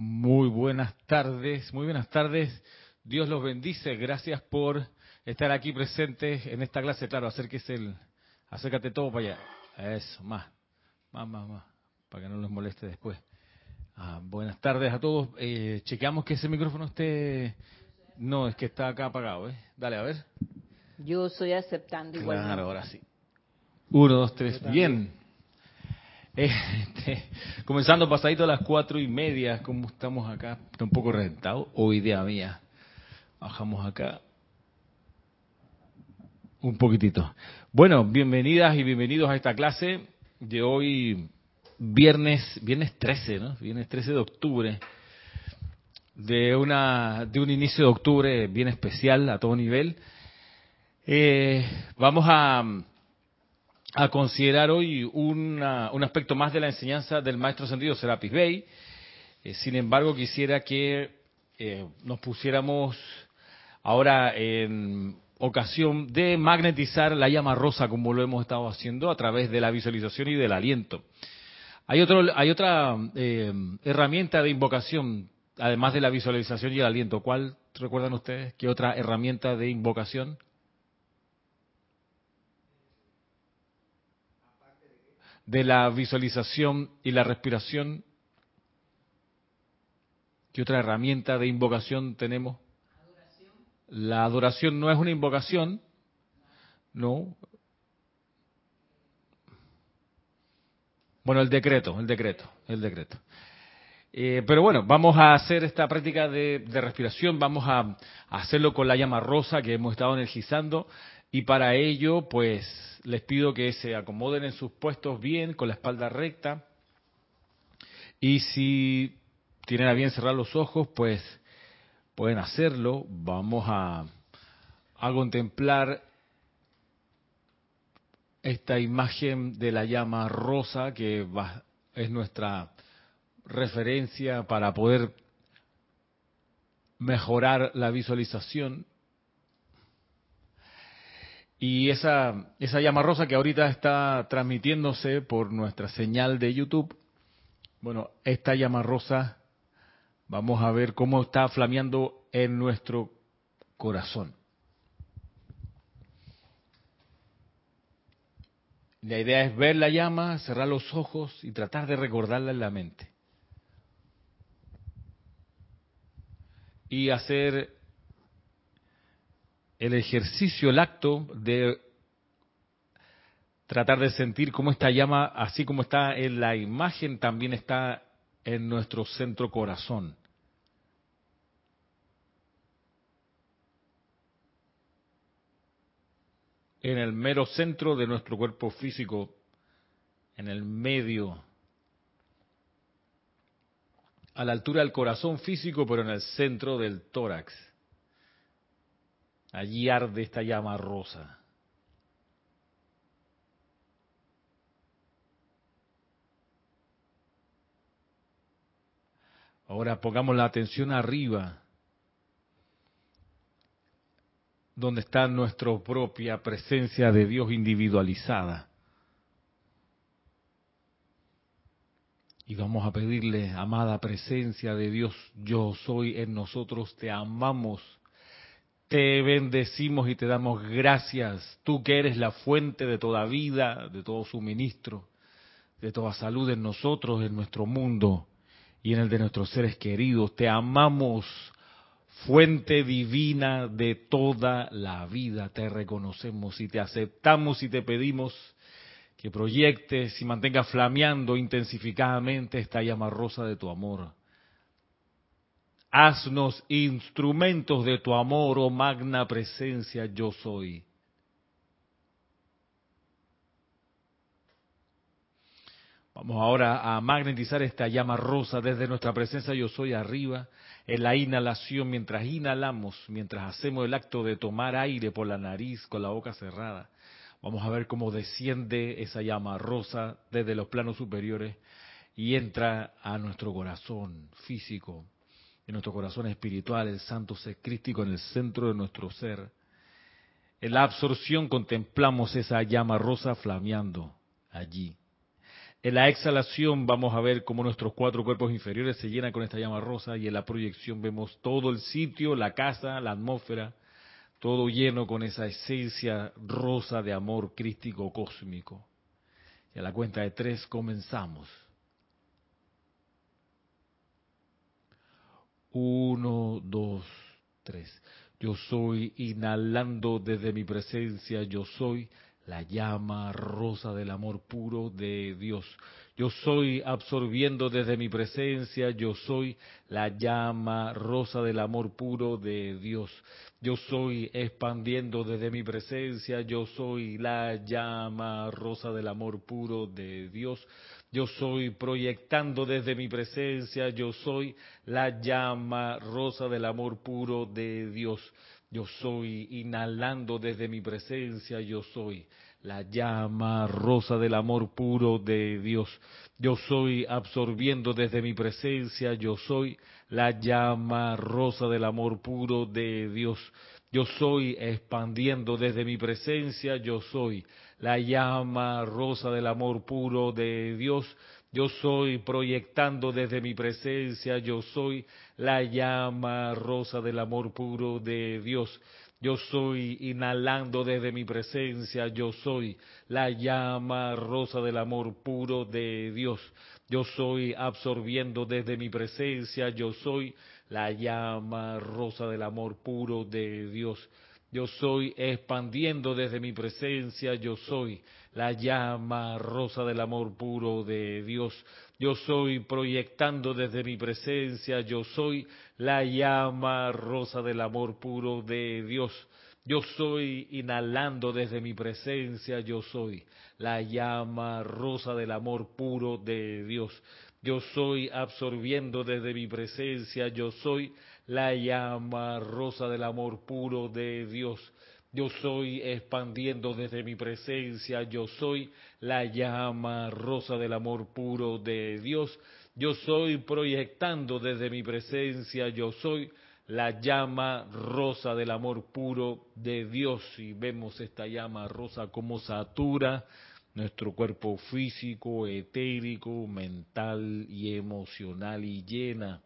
Muy buenas tardes, muy buenas tardes. Dios los bendice. Gracias por estar aquí presentes en esta clase. Claro, acérquese el, acércate todo para allá. Eso, más, más, más, más, para que no los moleste después. Ah, buenas tardes a todos. Eh, chequeamos que ese micrófono esté. No, es que está acá apagado, ¿eh? Dale, a ver. Yo estoy aceptando igual. Claro, ahora sí. Uno, dos, tres. Bien. Este, comenzando pasadito a las cuatro y media, como estamos acá, está un poco reventado, o idea mía. Bajamos acá un poquitito. Bueno, bienvenidas y bienvenidos a esta clase de hoy, viernes, viernes 13, ¿no? Viernes 13 de octubre, de una, de un inicio de octubre bien especial a todo nivel. Eh, vamos a a considerar hoy un aspecto más de la enseñanza del maestro sentido Serapis Bey. Eh, sin embargo, quisiera que eh, nos pusiéramos ahora en ocasión de magnetizar la llama rosa como lo hemos estado haciendo a través de la visualización y del aliento. Hay, otro, hay otra eh, herramienta de invocación, además de la visualización y el aliento. ¿Cuál recuerdan ustedes? ¿Qué otra herramienta de invocación? De la visualización y la respiración? ¿Qué otra herramienta de invocación tenemos? Adoración. La adoración no es una invocación, no. Bueno, el decreto, el decreto, el decreto. Eh, pero bueno, vamos a hacer esta práctica de, respiración, vamos a, a, hacerlo con la llama rosa que hemos estado energizando y para ello, pues les pido que se acomoden en sus puestos bien, con la espalda recta. Y si tienen a bien cerrar los ojos, pues pueden hacerlo. Vamos a, a contemplar esta imagen de la llama rosa que va, es nuestra referencia para poder mejorar la visualización y esa, esa llama rosa que ahorita está transmitiéndose por nuestra señal de YouTube, bueno, esta llama rosa, vamos a ver cómo está flameando en nuestro corazón. La idea es ver la llama, cerrar los ojos y tratar de recordarla en la mente. Y hacer el ejercicio, el acto de tratar de sentir cómo esta llama, así como está en la imagen, también está en nuestro centro corazón. En el mero centro de nuestro cuerpo físico, en el medio, a la altura del corazón físico, pero en el centro del tórax. Allí arde esta llama rosa. Ahora pongamos la atención arriba, donde está nuestra propia presencia de Dios individualizada. Y vamos a pedirle, amada presencia de Dios, yo soy en nosotros, te amamos te bendecimos y te damos gracias, tú que eres la fuente de toda vida, de todo suministro, de toda salud en nosotros, en nuestro mundo y en el de nuestros seres queridos. Te amamos, fuente divina de toda la vida. Te reconocemos y te aceptamos y te pedimos que proyectes y mantengas flameando intensificadamente esta llama rosa de tu amor Haznos instrumentos de tu amor, oh magna presencia, yo soy. Vamos ahora a magnetizar esta llama rosa desde nuestra presencia yo soy arriba, en la inhalación, mientras inhalamos, mientras hacemos el acto de tomar aire por la nariz con la boca cerrada. Vamos a ver cómo desciende esa llama rosa desde los planos superiores y entra a nuestro corazón físico, en nuestro corazón espiritual, el santo ser crístico en el centro de nuestro ser. En la absorción contemplamos esa llama rosa flameando allí. En la exhalación vamos a ver cómo nuestros cuatro cuerpos inferiores se llenan con esta llama rosa y en la proyección vemos todo el sitio, la casa, la atmósfera, todo lleno con esa esencia rosa de amor crístico cósmico. Y a la cuenta de tres comenzamos. Uno, dos, tres. Yo soy inhalando desde mi presencia, yo soy la llama rosa del amor puro de Dios. Yo soy absorbiendo desde mi presencia, yo soy la llama rosa del amor puro de Dios. Yo soy expandiendo desde mi presencia, yo soy la llama rosa del amor puro de Dios. Yo soy proyectando desde mi presencia, yo soy la llama rosa del amor puro de Dios. Yo soy inhalando desde mi presencia, yo soy la llama rosa del amor puro de Dios. Yo soy absorbiendo desde mi presencia, yo soy la llama rosa del amor puro de Dios. Yo soy expandiendo desde mi presencia, yo soy la llama rosa del amor puro de Dios. Yo soy proyectando desde mi presencia, yo soy la llama rosa del amor puro de Dios. Yo soy inhalando desde mi presencia, yo soy la llama rosa del amor puro de Dios. Yo soy absorbiendo desde mi presencia, yo soy la llama rosa del amor puro de Dios. Yo soy expandiendo desde mi presencia, yo soy la llama rosa del amor puro de Dios. Yo soy proyectando desde mi presencia, yo soy la llama rosa del amor puro de Dios. Yo soy inhalando desde mi presencia, yo soy la llama rosa del amor puro de Dios. Yo soy absorbiendo desde mi presencia, yo soy la llama rosa del amor puro de Dios. Yo soy expandiendo desde mi presencia, yo soy la llama rosa del amor puro de Dios. Yo soy proyectando desde mi presencia, yo soy la llama rosa del amor puro de Dios. Y vemos esta llama rosa como satura nuestro cuerpo físico, etérico, mental y emocional y llena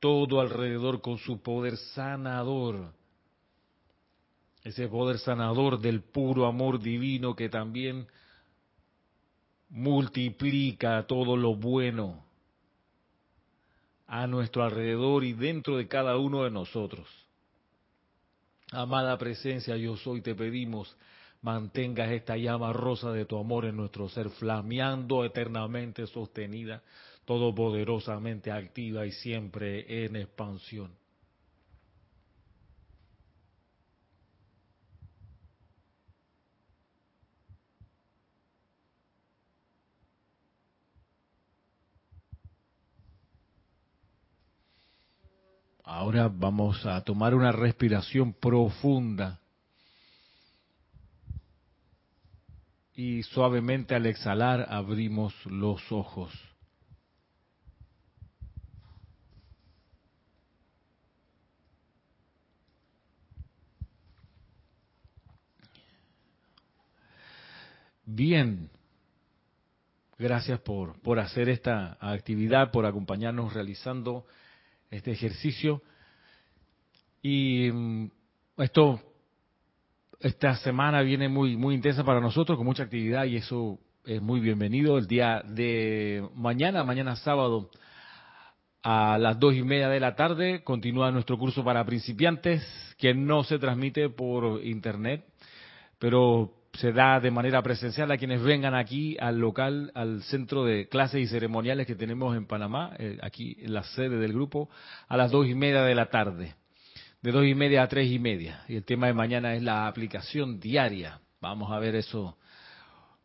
todo alrededor con su poder sanador. Ese poder sanador del puro amor divino que también multiplica todo lo bueno a nuestro alrededor y dentro de cada uno de nosotros. Amada presencia, yo soy, te pedimos, mantengas esta llama rosa de tu amor en nuestro ser, flameando eternamente sostenida todopoderosamente activa y siempre en expansión. Ahora vamos a tomar una respiración profunda y suavemente al exhalar abrimos los ojos. Bien, gracias por, por hacer esta actividad, por acompañarnos realizando este ejercicio. Y mm, esto, esta semana viene muy, muy intensa para nosotros, con mucha actividad y eso es muy bienvenido. El día de mañana, mañana sábado, a las dos y media de la tarde, continúa nuestro curso para principiantes, que no se transmite por internet, pero se da de manera presencial a quienes vengan aquí al local, al centro de clases y ceremoniales que tenemos en Panamá, eh, aquí en la sede del grupo, a las dos y media de la tarde, de dos y media a tres y media. Y el tema de mañana es la aplicación diaria. Vamos a ver eso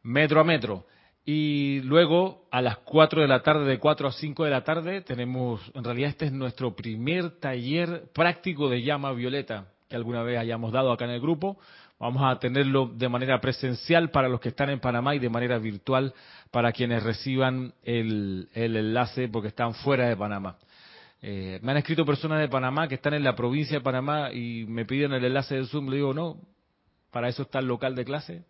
metro a metro. Y luego a las cuatro de la tarde, de cuatro a cinco de la tarde, tenemos, en realidad este es nuestro primer taller práctico de llama violeta que alguna vez hayamos dado acá en el grupo Vamos a tenerlo de manera presencial para los que están en Panamá y de manera virtual para quienes reciban el, enlace porque están fuera de Panamá. Eh, me han escrito personas de Panamá que están en la provincia de Panamá y me piden el enlace de Zoom. Le digo, no, para eso está el local de clase,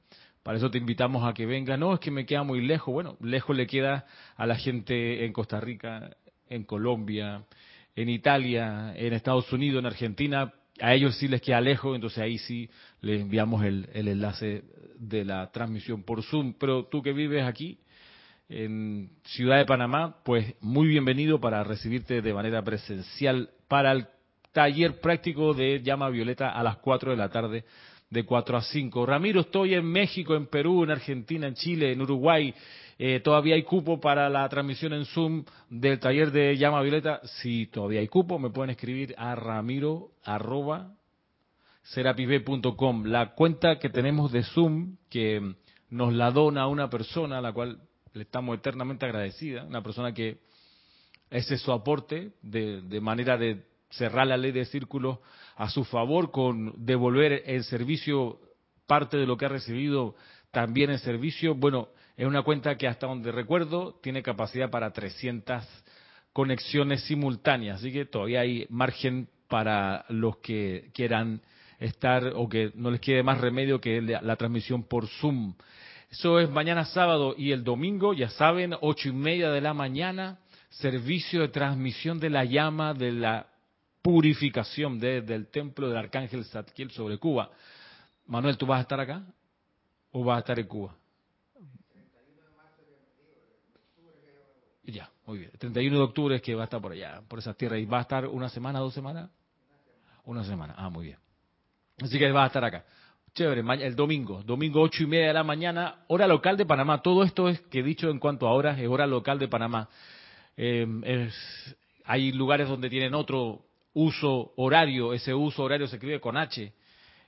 Para eso te invitamos a que venga. No, es que me queda muy lejos. Bueno, lejos le queda a la gente en Costa Rica, en Colombia, en Italia, en Estados Unidos, en Argentina. A ellos sí les queda lejos, entonces ahí sí les enviamos el, enlace de la transmisión por Zoom. Pero tú que vives aquí, en Ciudad de Panamá, pues muy bienvenido para recibirte de manera presencial para el taller práctico de llama violeta a las 4 de la tarde, de 4 a 5. Ramiro, estoy en México, en Perú, en Argentina, en Chile, en Uruguay. Eh, todavía hay cupo para la transmisión en Zoom del taller de llama violeta. Si todavía hay cupo, me pueden escribir a ramiro arroba La cuenta que tenemos de Zoom, que nos la dona una persona, a la cual le estamos eternamente agradecida, una persona que ese es su aporte de, de manera de cerrar la ley de círculos a su favor con devolver el servicio parte de lo que ha recibido también en servicio. Bueno, es una cuenta que hasta donde recuerdo tiene capacidad para 300 conexiones simultáneas, así que todavía hay margen para los que quieran estar o que no les quede más remedio que la, transmisión por Zoom. Eso es mañana sábado y el domingo, ya saben, ocho y media de la mañana, servicio de transmisión de la llama de la purificación desde el templo del arcángel Zadkiel sobre Cuba. Manuel, ¿tú vas a estar acá o vas a estar en Cuba? Ya, muy bien. El 31 de octubre es que va a estar por allá, por esas tierras. ¿Y va a estar una semana, dos semanas? Una semana. Ah, muy bien. Así que va a estar acá. Chévere, el domingo, domingo ocho y media de la mañana, hora local de Panamá. Todo esto es que he dicho en cuanto a horas, es hora local de Panamá. Eh, hay lugares donde tienen otro uso horario, ese uso horario se escribe con H.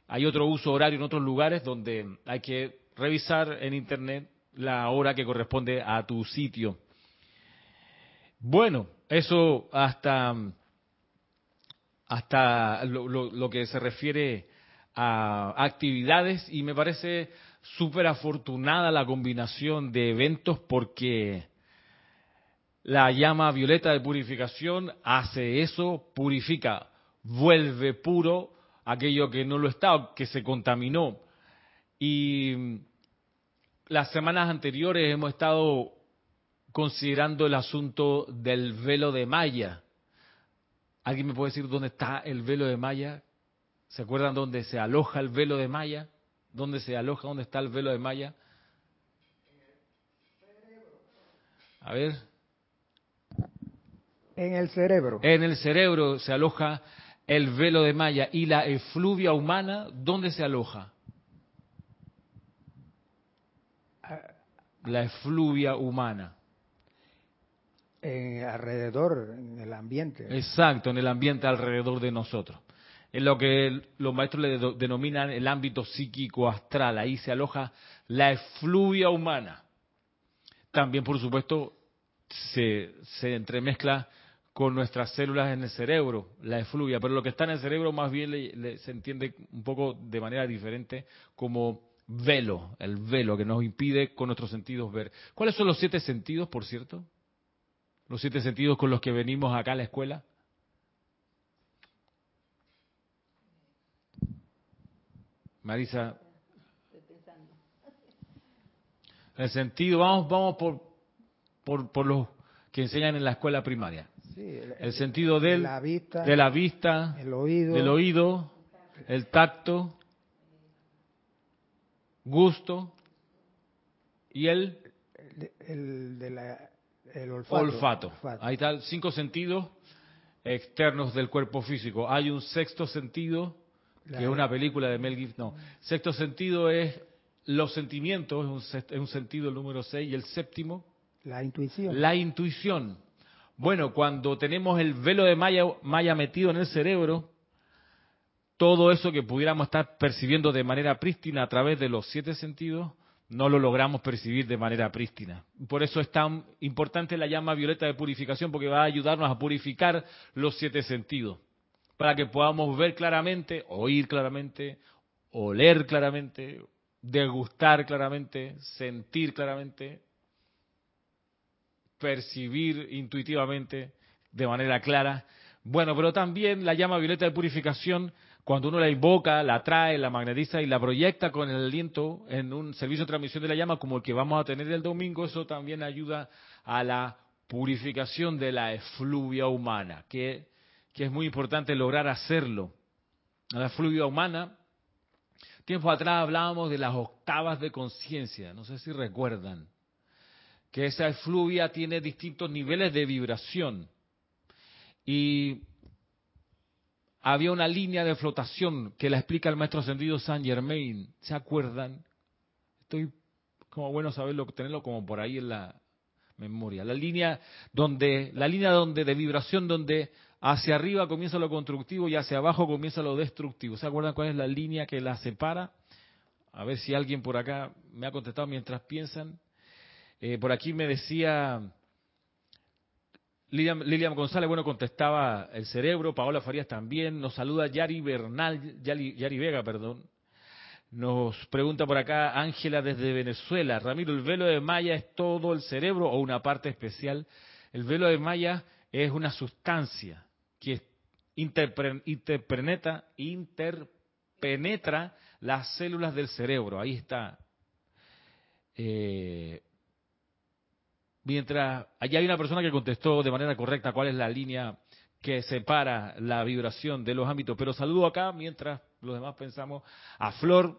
Hay otro uso horario en otros lugares donde hay que revisar en Internet la hora que corresponde a tu sitio. Bueno, eso hasta, hasta lo, que se refiere a actividades y me parece súper afortunada la combinación de eventos porque la llama violeta de purificación hace eso, purifica, vuelve puro aquello que no lo está, que se contaminó. Y las semanas anteriores hemos estado considerando el asunto del velo de Maya. ¿Alguien me puede decir dónde está el velo de Maya? ¿Se acuerdan dónde se aloja el velo de Maya? ¿Dónde se aloja? ¿Dónde está el velo de Maya? A ver. En el cerebro. En el cerebro se aloja el velo de Maya. ¿Y la efluvia humana dónde se aloja? La efluvia humana. alrededor, en el ambiente. Exacto, en el ambiente alrededor de nosotros. En lo que los maestros le denominan el ámbito psíquico astral. Ahí se aloja la efluvia humana. También, por supuesto, se, se entremezcla con nuestras células en el cerebro, la efluvia, pero lo que está en el cerebro más bien se entiende un poco de manera diferente como velo, el velo que nos impide con nuestros sentidos ver. ¿Cuáles son los siete sentidos, por cierto? Los siete sentidos con los que venimos acá a la escuela. Marisa. El sentido, vamos, vamos por, por, por los que enseñan en la escuela primaria el, sentido del, la vista, de la vista, el oído, del oído, el tacto, gusto y el, el, el olfato. olfato. Ahí están cinco sentidos externos del cuerpo físico. Hay un sexto sentido, que es una película de Mel Gibson. No, sexto sentido es los sentimientos, es un, un sentido el número seis, y el séptimo. La intuición. La intuición. Bueno, cuando tenemos el velo de malla, metido en el cerebro, todo eso que pudiéramos estar percibiendo de manera prístina a través de los siete sentidos, no lo logramos percibir de manera prístina. Por eso es tan importante la llama violeta de purificación, porque va a ayudarnos a purificar los siete sentidos, para que podamos ver claramente, oír claramente, oler claramente, degustar claramente, sentir claramente, percibir intuitivamente de manera clara. Bueno, pero también la llama violeta de purificación cuando uno la invoca, la trae, la magnetiza y la proyecta con el aliento en un servicio de transmisión de la llama como el que vamos a tener el domingo, eso también ayuda a la purificación de la efluvia humana, que, que es muy importante lograr hacerlo. La efluvia humana, tiempo atrás hablábamos de las octavas de conciencia, no sé si recuerdan, que esa efluvia tiene distintos niveles de vibración. Y había una línea de flotación que la explica el maestro ascendido Saint Germain. ¿Se acuerdan? Estoy como bueno saberlo, tenerlo como por ahí en la memoria. La línea donde, la línea donde de vibración donde hacia arriba comienza lo constructivo y hacia abajo comienza lo destructivo. ¿Se acuerdan cuál es la línea que la separa? A ver si alguien por acá me ha contestado mientras piensan. Eh, por aquí me decía Lilian, González, bueno, contestaba el cerebro, Paola Farías también, nos saluda Yari Bernal, Yari, Vega, perdón. Nos pregunta por acá Ángela desde Venezuela, Ramiro, ¿el velo de Maya es todo el cerebro o una parte especial? El velo de Maya es una sustancia que interpenetra, las células del cerebro, ahí está. Eh, Mientras allá hay una persona que contestó de manera correcta cuál es la línea que separa la vibración de los ámbitos. Pero saludo acá mientras los demás pensamos a Flor,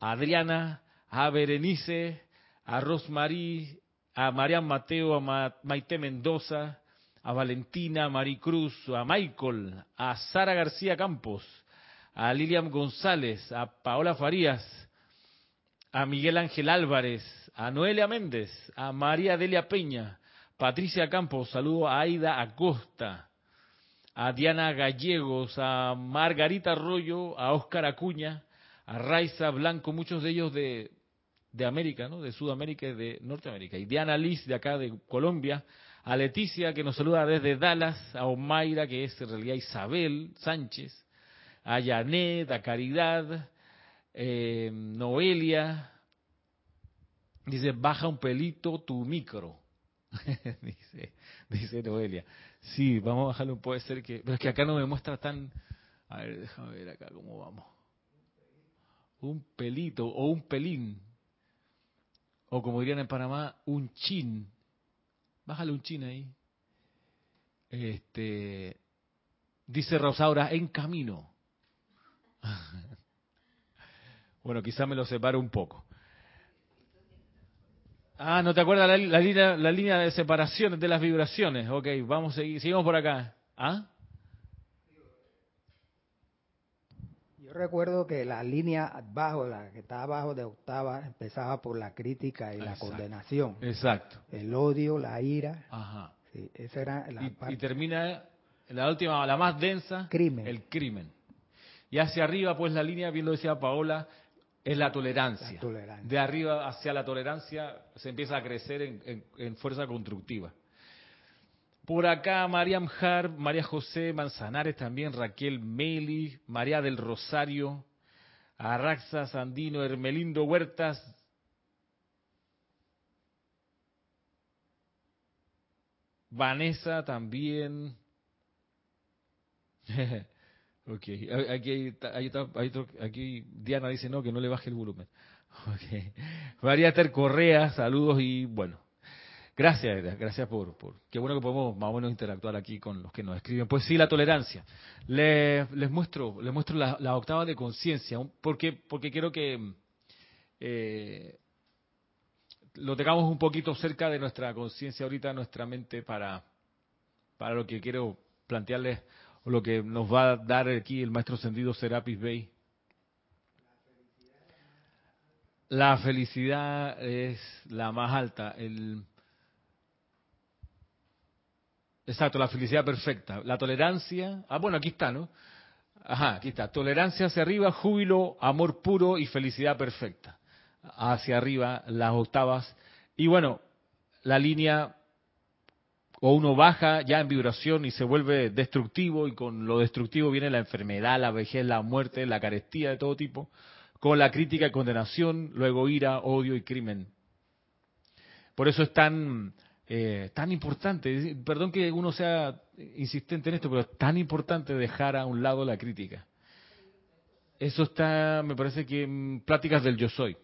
a Adriana, a Berenice, a Rosmarí, a Marian Mateo, a Maite Mendoza, a Valentina, a Maricruz, a Michael, a Sara García Campos, a Lilian González, a Paola Farías, a Miguel Ángel Álvarez, a Noelia Méndez, a María Delia Peña, Patricia Campos, saludo a Aida Acosta, a Diana Gallegos, a Margarita Arroyo, a Óscar Acuña, a Raiza Blanco, muchos de ellos de, de América, ¿no? de Sudamérica y de Norteamérica, y Diana Liz de acá de Colombia, a Leticia que nos saluda desde Dallas, a Omaira que es en realidad Isabel Sánchez, a Janet, a Caridad, eh, Noelia, Dice, baja un pelito tu micro. dice, dice Noelia. Sí, vamos a bajarlo, puede ser que... Pero es que acá no me muestra tan... A ver, déjame ver acá cómo vamos. Un pelito o un pelín. O como dirían en Panamá, un chin. Bájale un chin ahí. Este, dice Rosaura, en camino. bueno, quizá me lo separo un poco. Ah, ¿no te acuerdas la, línea, la línea de separación de las vibraciones? Ok, vamos a seguir, seguimos por acá. ¿Ah? Yo recuerdo que la línea abajo, la que está abajo de octava, empezaba por la crítica y la condenación. Exacto. El odio, la ira. Ajá. Sí, esa era la y, parte. y termina la última, la más densa. Crimen. El crimen. Y hacia arriba, pues la línea, bien lo decía Paola, es la tolerancia. De arriba hacia la tolerancia se empieza a crecer en, fuerza constructiva. Por acá, María Mjar, María José Manzanares también, Raquel Meli, María del Rosario, Arraxa Sandino, Hermelindo Huertas, Vanessa también. Ok, aquí, aquí, Diana dice no, que no le baje el volumen. Okay. María Ter Correa, saludos y bueno, gracias, gracias por, por, qué bueno que podemos más o menos interactuar aquí con los que nos escriben. Pues sí, la tolerancia. Les, les muestro, les muestro la, octava de conciencia, porque, porque quiero que eh, lo tengamos un poquito cerca de nuestra conciencia ahorita, nuestra mente, para, para lo que quiero plantearles lo que nos va a dar aquí el maestro sentido Serapis Bey. La felicidad es la más alta. El... Exacto, la felicidad perfecta. La tolerancia. Ah, bueno, aquí está, ¿no? Ajá, aquí está. Tolerancia hacia arriba, júbilo, amor puro y felicidad perfecta. Hacia arriba, las octavas. Y bueno, la línea o uno baja ya en vibración y se vuelve destructivo y con lo destructivo viene la enfermedad, la vejez, la muerte, la carestía de todo tipo, con la crítica y condenación, luego ira, odio y crimen. Por eso es tan, eh, tan importante, perdón que uno sea insistente en esto, pero es tan importante dejar a un lado la crítica. Eso está, me parece que en Pláticas del Yo Soy.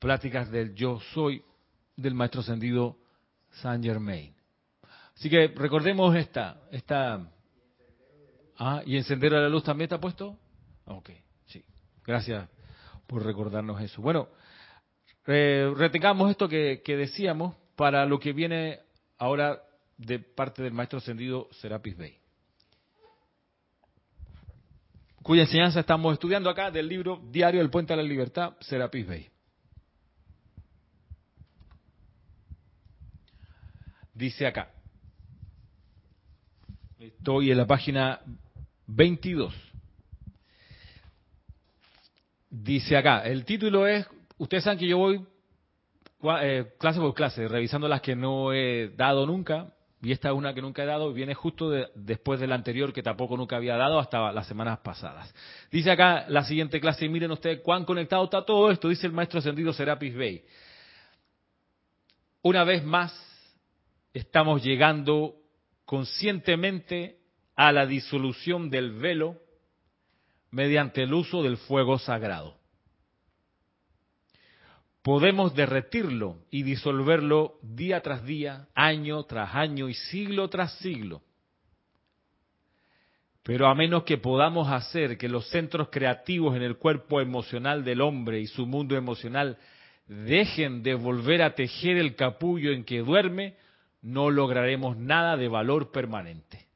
Pláticas del Yo Soy del Maestro Ascendido Saint Germain. Así que recordemos esta, esta. Ah, y encender a la luz también está puesto. Ok, sí. Gracias por recordarnos eso. Bueno, retengamos esto que, que decíamos para lo que viene ahora de parte del maestro ascendido Serapis Bey, cuya enseñanza estamos estudiando acá del libro Diario del Puente a la Libertad, Serapis Bey. Dice acá, estoy en la página 22. Dice acá, el título es, ustedes saben que yo voy eh, clase por clase, revisando las que no he dado nunca, y esta es una que nunca he dado viene justo después de la anterior que tampoco nunca había dado hasta las semanas pasadas. Dice acá la siguiente clase, y miren ustedes cuán conectado está todo esto, dice el maestro ascendido Serapis Bey. Una vez más, estamos llegando conscientemente a la disolución del velo mediante el uso del fuego sagrado podemos derretirlo y disolverlo día tras día, año tras año y siglo tras siglo. Pero a menos que podamos hacer que los centros creativos en el cuerpo emocional del hombre y su mundo emocional dejen de volver a tejer el capullo en que duerme, no lograremos nada de valor permanente.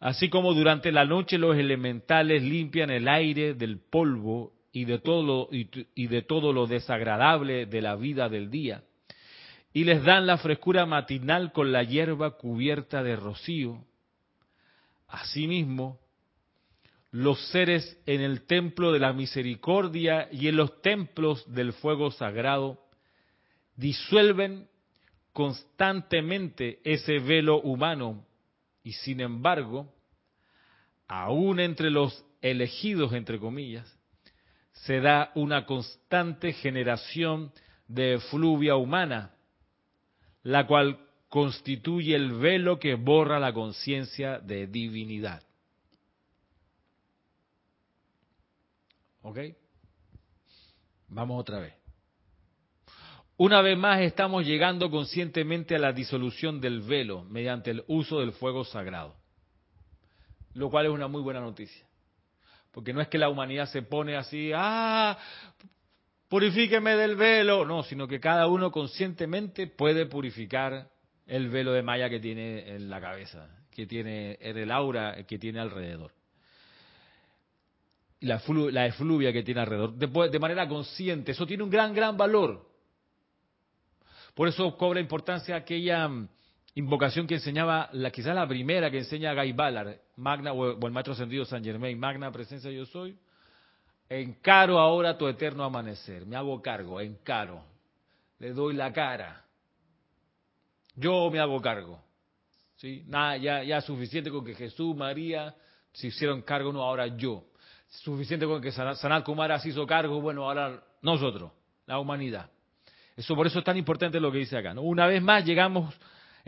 Así como durante la noche los elementales limpian el aire del polvo y de todo lo, y, de todo lo desagradable de la vida del día, y les dan la frescura matinal con la hierba cubierta de rocío. Asimismo, los seres en el templo de la misericordia y en los templos del fuego sagrado disuelven constantemente ese velo humano y sin embargo, aún entre los elegidos, entre comillas, se da una constante generación de fluvia humana, la cual constituye el velo que borra la conciencia de divinidad. ¿Ok? Vamos otra vez. Una vez más estamos llegando conscientemente a la disolución del velo mediante el uso del fuego sagrado, lo cual es una muy buena noticia. Porque no es que la humanidad se pone así, ah, purifíqueme del velo. No, sino que cada uno conscientemente puede purificar el velo de malla que tiene en la cabeza, que tiene en el aura que tiene alrededor. La, la efluvia que tiene alrededor, de, de manera consciente. Eso tiene un gran, gran valor. Por eso cobra importancia aquella invocación que enseñaba, la, quizás la primera que enseña Guy Ballard, Magna o, el Maestro Ascendido San Germain, Magna Presencia Yo Soy, encaro ahora tu eterno amanecer, me hago cargo, encaro, le doy la cara, yo me hago cargo, ¿sí? Nada, ya, ya suficiente con que Jesús, María se hicieron cargo, no, ahora yo, suficiente con que Sanat Kumara se hizo cargo, bueno, ahora nosotros, la humanidad. Eso por eso es tan importante lo que dice acá. Una vez más llegamos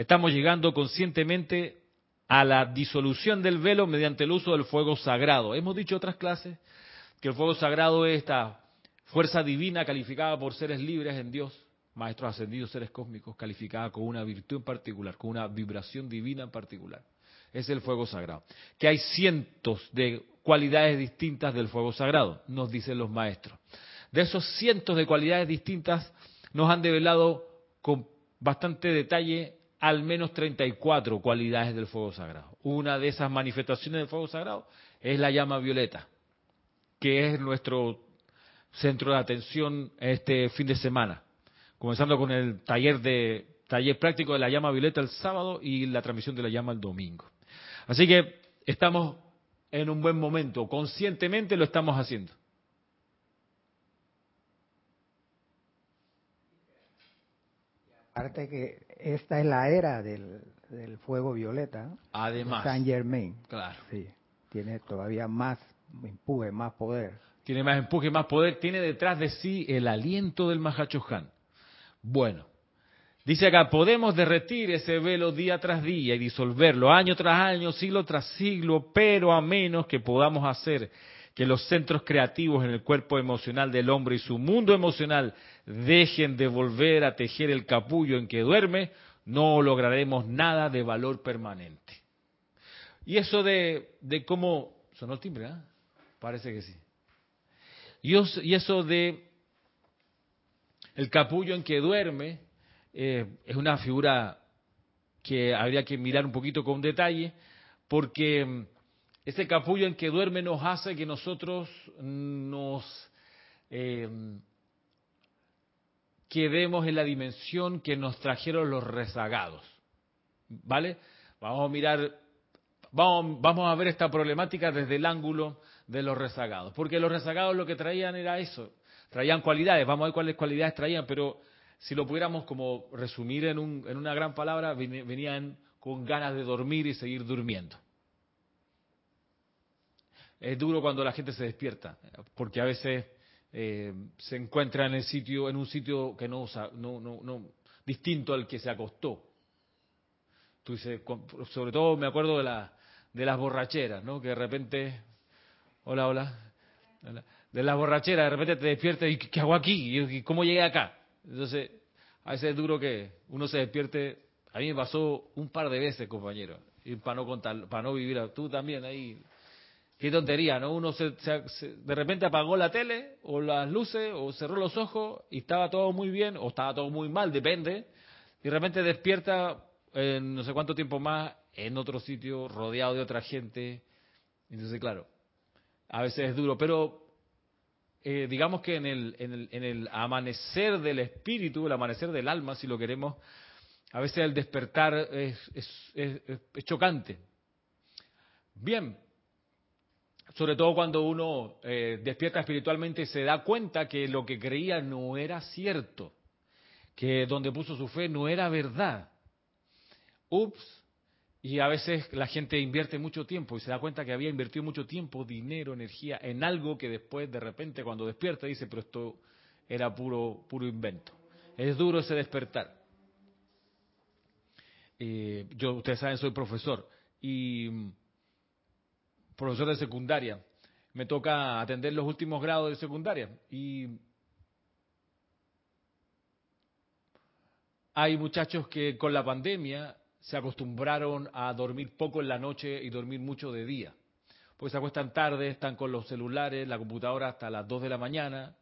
Estamos llegando conscientemente a la disolución del velo mediante el uso del fuego sagrado. Hemos dicho otras clases que el fuego sagrado es esta fuerza divina calificada por seres libres en Dios, maestros ascendidos, seres cósmicos, calificada con una virtud en particular, con una vibración divina en particular. Es el fuego sagrado. Que hay cientos de cualidades distintas del fuego sagrado, nos dicen los maestros. De esos cientos de cualidades distintas nos han develado con bastante detalle al menos 34 cualidades del fuego sagrado. Una de esas manifestaciones del fuego sagrado es la llama violeta, que es nuestro centro de atención este fin de semana, comenzando con el taller de taller práctico de la llama violeta el sábado y la transmisión de la llama el domingo. Así que estamos en un buen momento, conscientemente lo estamos haciendo. Aparte que esta es la era del, fuego violeta. Además. Saint Germain. Claro. Sí. Tiene todavía más empuje, más poder. Tiene más empuje, más poder. Tiene detrás de sí el aliento del Mahachohan. Bueno, Dice acá, podemos derretir ese velo día tras día y disolverlo año tras año, siglo tras siglo, pero a menos que podamos hacer que los centros creativos en el cuerpo emocional del hombre y su mundo emocional dejen de volver a tejer el capullo en que duerme, no lograremos nada de valor permanente. Y eso de, de cómo... Sonó el timbre, ¿ah? Parece que sí. Y, eso de el capullo en que duerme eh, es una figura que habría que mirar un poquito con detalle, porque mm, ese capullo en que duerme nos hace que nosotros nos eh, quedemos en la dimensión que nos trajeron los rezagados. ¿Vale? Vamos a mirar, vamos, vamos a ver esta problemática desde el ángulo de los rezagados. Porque los rezagados lo que traían era eso, traían cualidades, vamos a ver cuáles cualidades traían, pero si lo pudiéramos como resumir en, un, en una gran palabra, venían con ganas de dormir y seguir durmiendo. Es duro cuando la gente se despierta, porque a veces eh, se encuentra en el sitio, en un sitio que no, no, no, distinto al que se acostó. Tú dices, sobre todo me acuerdo de, la, de las borracheras, ¿no? Que de repente, hola, hola, de las borracheras, de repente te despiertas y ¿qué hago aquí? ¿Y cómo llegué acá? Entonces, a veces es duro que uno se despierte. A mí me pasó un par de veces, compañero, y para no contar, para no vivir, tú también ahí Qué tontería, ¿no? Uno se, de repente apagó la tele o las luces o cerró los ojos y estaba todo muy bien o estaba todo muy mal, depende. Y de repente despierta en no sé cuánto tiempo más en otro sitio, rodeado de otra gente. Entonces, claro, a veces es duro, pero eh, digamos que en el, amanecer del espíritu, el amanecer del alma, si lo queremos, a veces el despertar es, es, es chocante. Bien, sobre todo cuando uno eh, despierta espiritualmente se da cuenta que lo que creía no era cierto, que donde puso su fe no era verdad. Ups. Y a veces la gente invierte mucho tiempo y se da cuenta que había invertido mucho tiempo, dinero, energía en algo que después de repente cuando despierta dice, pero esto era puro, puro invento. Es duro ese despertar. Eh, yo, ustedes saben, soy profesor y profesor de secundaria. Me toca atender los últimos grados de secundaria y hay muchachos que con la pandemia se acostumbraron a dormir poco en la noche y dormir mucho de día. Porque se acuestan tarde, están con los celulares, la computadora hasta las 2 de la mañana,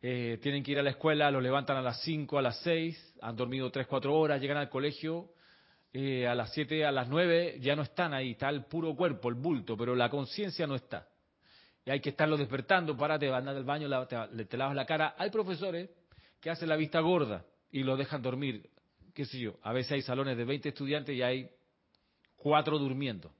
eh, tienen que ir a la escuela, los levantan a las 5, a las 6, han dormido 3, 4 horas, llegan al colegio eh, a las 7, a las 9 ya no están ahí, está el puro cuerpo, el bulto, pero la conciencia no está. Y hay que estarlo despertando, párate, van al baño, te, te, lavas la cara. Hay profesores que hacen la vista gorda y lo dejan dormir, qué sé yo. A veces hay salones de 20 estudiantes y hay cuatro durmiendo,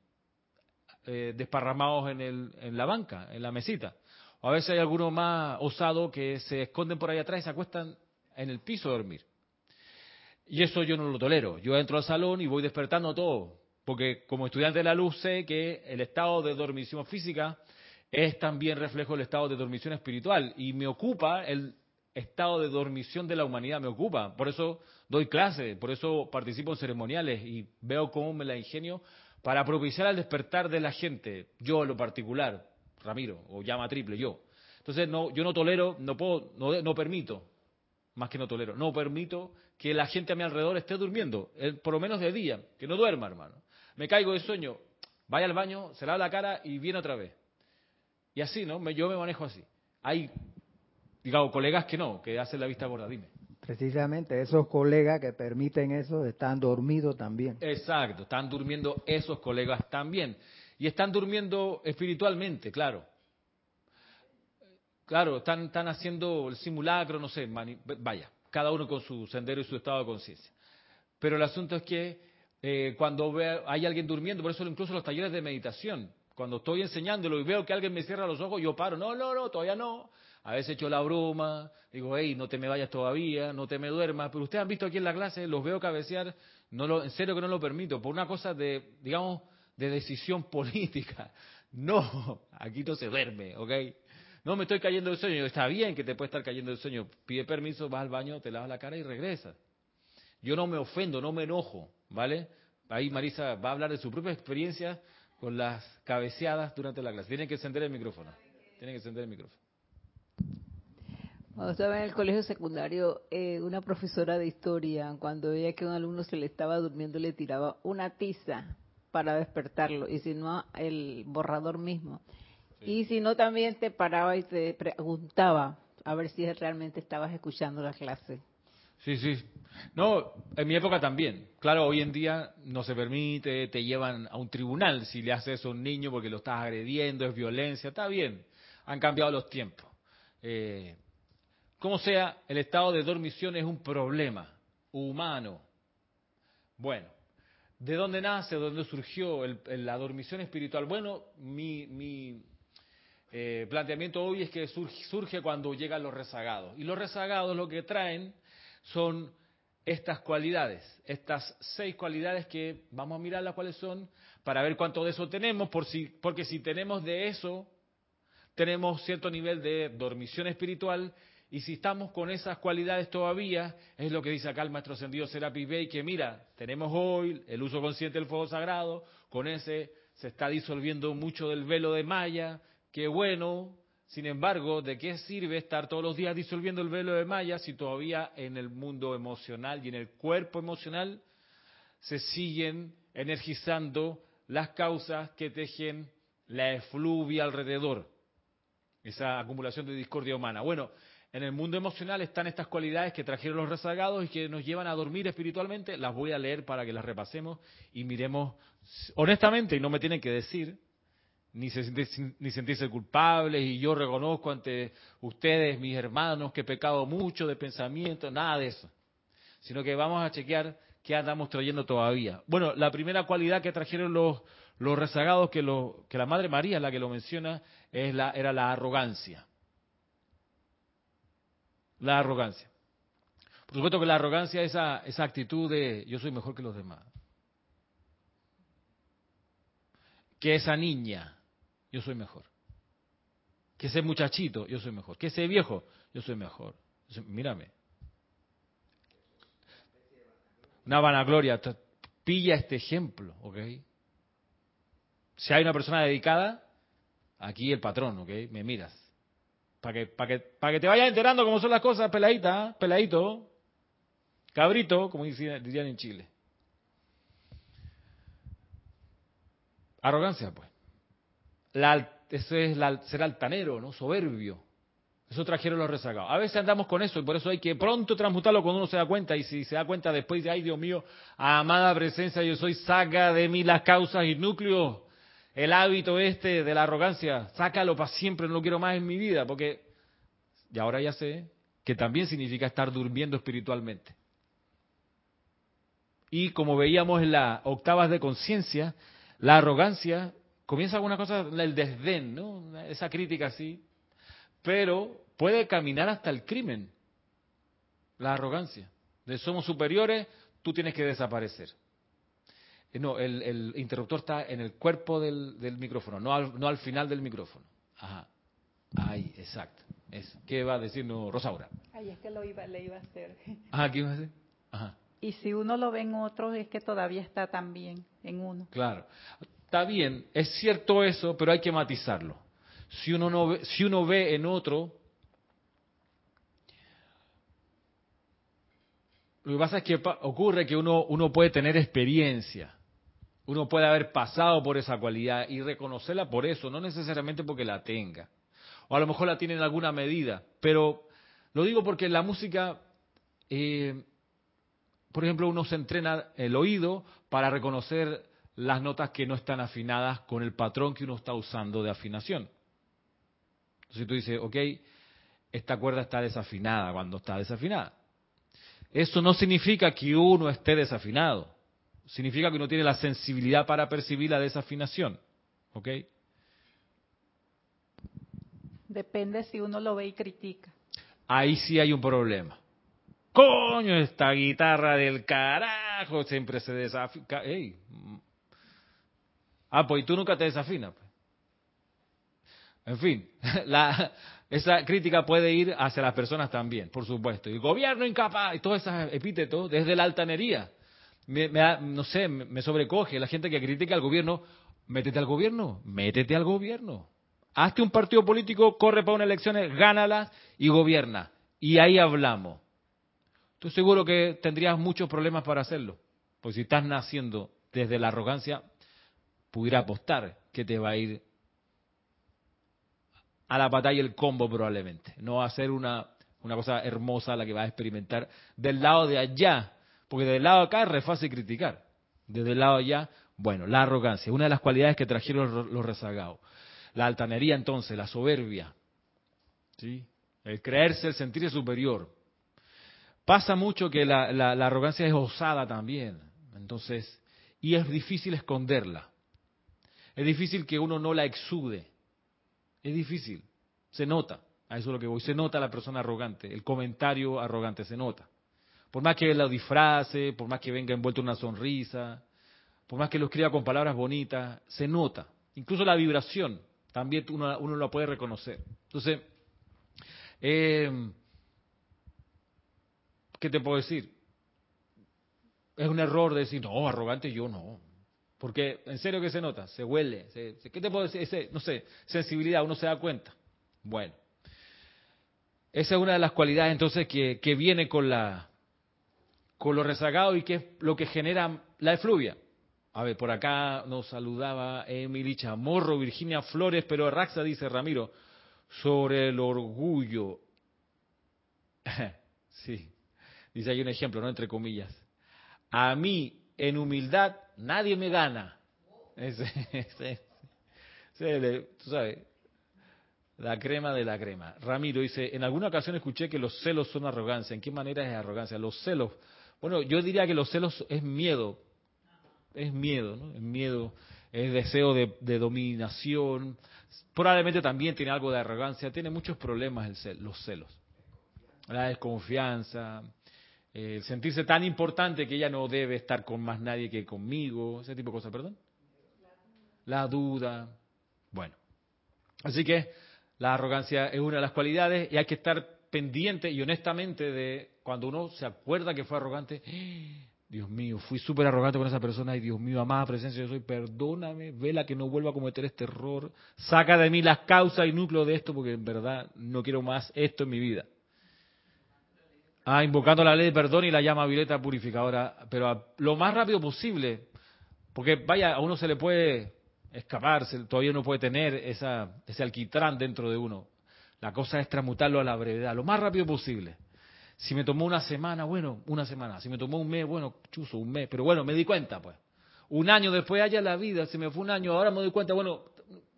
eh, desparramados en, en la banca, en la mesita. O a veces hay algunos más osados que se esconden por ahí atrás y se acuestan en el piso a dormir. Y eso yo no lo tolero. Yo entro al salón y voy despertando todo. Porque como estudiante de la luz sé que el estado de dormición física es también reflejo del estado de dormición espiritual. Y me ocupa el estado de dormición de la humanidad, me ocupa. Por eso doy clases, por eso participo en ceremoniales y veo cómo me la ingenio para propiciar el despertar de la gente. Yo en lo particular, Ramiro, o llama triple, yo. Entonces no, yo no tolero, no puedo, no, no permito, más que no tolero, no permito que la gente a mi alrededor esté durmiendo, por lo menos de día, que no duerma, hermano. Me caigo de sueño, vaya al baño, se lava la cara y viene otra vez. Y así, ¿no? Yo me manejo así. Hay, digamos, colegas que no, que hacen la vista gorda, dime. Precisamente esos colegas que permiten eso están dormidos también. Exacto, están durmiendo esos colegas también. Y están durmiendo espiritualmente, claro. Claro, están, están haciendo el simulacro, no sé, vaya cada uno con su sendero y su estado de conciencia. Pero el asunto es que eh, cuando hay alguien durmiendo, por eso incluso los talleres de meditación, cuando estoy enseñándolo y veo que alguien me cierra los ojos, yo paro, no, no, no, todavía no. A veces echo la broma, digo, hey, no te me vayas todavía, no te me duermas. Pero ustedes han visto aquí en la clase, los veo cabecear, no lo, en serio que no lo permito, por una cosa de, digamos, de decisión política. No, aquí no se duerme, ¿ok? No, me estoy cayendo del sueño. Está bien que te puede estar cayendo del sueño. Pide permiso, vas al baño, te lavas la cara y regresas. Yo no me ofendo, no me enojo, ¿vale? Ahí Marisa va a hablar de su propia experiencia con las cabeceadas durante la clase. Tienen que encender el micrófono. Tienen que encender el micrófono. Cuando estaba en el colegio secundario, eh, una profesora de historia, cuando veía que un alumno se le estaba durmiendo, le tiraba una tiza para despertarlo, y si no, el borrador mismo. Y si no, también te paraba y te preguntaba a ver si realmente estabas escuchando la clase. Sí, sí. No, en mi época también. Claro, hoy en día no se permite, te llevan a un tribunal si le haces eso a un niño porque lo estás agrediendo, es violencia, está bien. Han cambiado los tiempos. Eh, como sea, el estado de dormición es un problema humano. Bueno, ¿de dónde nace, de dónde surgió la dormición espiritual? Bueno, mi, mi eh, planteamiento hoy es que surge, cuando llegan los rezagados. Y los rezagados lo que traen son estas cualidades, estas seis cualidades que vamos a mirar las cuales son para ver cuánto de eso tenemos, por si, porque si tenemos de eso, tenemos cierto nivel de dormición espiritual y si estamos con esas cualidades todavía, es lo que dice acá el maestro ascendido Serapis Bey, que mira, tenemos hoy el uso consciente del fuego sagrado, con ese se está disolviendo mucho del velo de Maya, Qué bueno, sin embargo, ¿de qué sirve estar todos los días disolviendo el velo de Maya si todavía en el mundo emocional y en el cuerpo emocional se siguen energizando las causas que tejen la efluvia alrededor? Esa acumulación de discordia humana. Bueno, en el mundo emocional están estas cualidades que trajeron los rezagados y que nos llevan a dormir espiritualmente. Las voy a leer para que las repasemos y miremos honestamente, y no me tienen que decir, ni, ni sentirse culpables y yo reconozco ante ustedes, mis hermanos, que he pecado mucho de pensamiento, nada de eso, sino que vamos a chequear qué andamos trayendo todavía. Bueno, la primera cualidad que trajeron los, los rezagados, que, lo, que la Madre María es la que lo menciona, es la, era la arrogancia. La arrogancia. Por supuesto que la arrogancia es esa, esa actitud de yo soy mejor que los demás. Que esa niña, yo soy mejor. Que ese muchachito, yo soy mejor. Que ese viejo, yo soy mejor. Mírame. Una vanagloria. Pilla este ejemplo, ¿ok? Si hay una persona dedicada, aquí el patrón, ¿ok? Me miras. Para que, para que, para que te vayas enterando cómo son las cosas, peladita, peladito, cabrito, como dirían en Chile. Arrogancia, pues eso es ser altanero, ¿no? Soberbio. Eso trajeron los rezagados. A veces andamos con eso y por eso hay que pronto transmutarlo cuando uno se da cuenta. Y si se da cuenta después de, ay Dios mío, amada presencia, yo soy, saca de mí las causas y núcleos. El hábito este de la arrogancia, sácalo para siempre, no lo quiero más en mi vida. Porque, y ahora ya sé, que también significa estar durmiendo espiritualmente. Y como veíamos en las octavas de conciencia, la arrogancia comienza alguna cosa, el desdén, ¿no? Esa crítica así. Pero puede caminar hasta el crimen, la arrogancia. De somos superiores, tú tienes que desaparecer. Eh, no, el, interruptor está en el cuerpo del, micrófono, no al, no al final del micrófono. Ajá. Ahí, exacto. Es, ¿Qué va a decirnos Rosaura? Ay, es que lo iba, le iba a hacer. Ajá, ¿qué iba a hacer? Ajá. Y si uno lo ve en otro, es que todavía está también en uno. Claro. Está bien, es cierto eso, pero hay que matizarlo. Si uno, no ve, si uno ve en otro, lo que pasa es que ocurre que uno, uno puede tener experiencia, uno puede haber pasado por esa cualidad y reconocerla por eso, no necesariamente porque la tenga. O a lo mejor la tiene en alguna medida, pero lo digo porque la música, eh, por ejemplo, uno se entrena el oído para reconocer las notas que no están afinadas con el patrón que uno está usando de afinación. Entonces tú dices, ok, esta cuerda está desafinada cuando está desafinada. Eso no significa que uno esté desafinado. Significa que uno tiene la sensibilidad para percibir la desafinación. ¿Ok? Depende si uno lo ve y critica. Ahí sí hay un problema. Coño, esta guitarra del carajo siempre se desafina. Ey, Ah, pues tú nunca te desafinas. Pues. En fin, esa crítica puede ir hacia las personas también, por supuesto. Y gobierno incapaz, y todos esos epítetos, desde la altanería. Me, no sé, me sobrecoge la gente que critica al gobierno. Métete al gobierno, métete al gobierno. Hazte un partido político, corre para unas elecciones, gánalas y gobierna. Y ahí hablamos. Estoy seguro que tendrías muchos problemas para hacerlo. Porque si estás naciendo desde la arrogancia, pudiera apostar que te va a ir a la batalla el combo probablemente. No va a ser una, una cosa hermosa la que vas a experimentar del lado de allá. Porque del lado de acá es re fácil criticar. Desde el lado de allá, bueno, la arrogancia, una de las cualidades que trajeron los rezagados. La altanería entonces, la soberbia, ¿sí? el creerse, el sentirse superior. Pasa mucho que la, la arrogancia es osada también, entonces, y es difícil esconderla. Es difícil que uno no la exude. Es difícil. Se nota. A eso es lo que voy. Se nota la persona arrogante. El comentario arrogante se nota. Por más que lo disfrace, por más que venga envuelto en una sonrisa, por más que lo escriba con palabras bonitas, se nota. Incluso la vibración también uno, uno lo puede reconocer. Entonces, eh, ¿qué te puedo decir? Es un error decir, no, arrogante yo no. Porque en serio que se nota, se huele. ¿Qué te puedo decir? no sé, sensibilidad, uno se da cuenta. Bueno, esa es una de las cualidades entonces que, que viene con la con lo rezagado y que es lo que genera la efluvia. A ver, por acá nos saludaba Emily Chamorro, Virginia Flores, pero Raxa dice Ramiro, sobre el orgullo. sí, dice hay un ejemplo, ¿no? Entre comillas. A mí, en humildad, nadie me gana. Ese, ese, tú sabes, la crema de la crema. Ramiro dice, en alguna ocasión escuché que los celos son arrogancia. ¿En qué manera es arrogancia? Los celos, bueno, yo diría que los celos es miedo. Es miedo, ¿no? Es miedo, es deseo de, dominación. Probablemente también tiene algo de arrogancia. Tiene muchos problemas el los celos. La desconfianza, el sentirse tan importante que ella no debe estar con más nadie que conmigo, ese tipo de cosas, perdón. La duda. Bueno, así que la arrogancia es una de las cualidades y hay que estar pendiente y honestamente de cuando uno se acuerda que fue arrogante. Dios mío, fui súper arrogante con esa persona y Dios mío, amada presencia, yo soy, perdóname, vela que no vuelva a cometer este error, saca de mí las causas y núcleos de esto porque en verdad no quiero más esto en mi vida. Ah, invocando la ley de perdón y la llama violeta purificadora, pero lo más rápido posible, porque vaya, a uno se le puede escapar, todavía uno puede tener esa, ese alquitrán dentro de uno. La cosa es transmutarlo a la brevedad, lo más rápido posible. Si me tomó una semana, bueno, una semana. Si me tomó un mes, bueno, chuzo, un mes. Pero bueno, me di cuenta, pues. Un año después, allá la vida, se me fue un año, ahora me doy cuenta, bueno,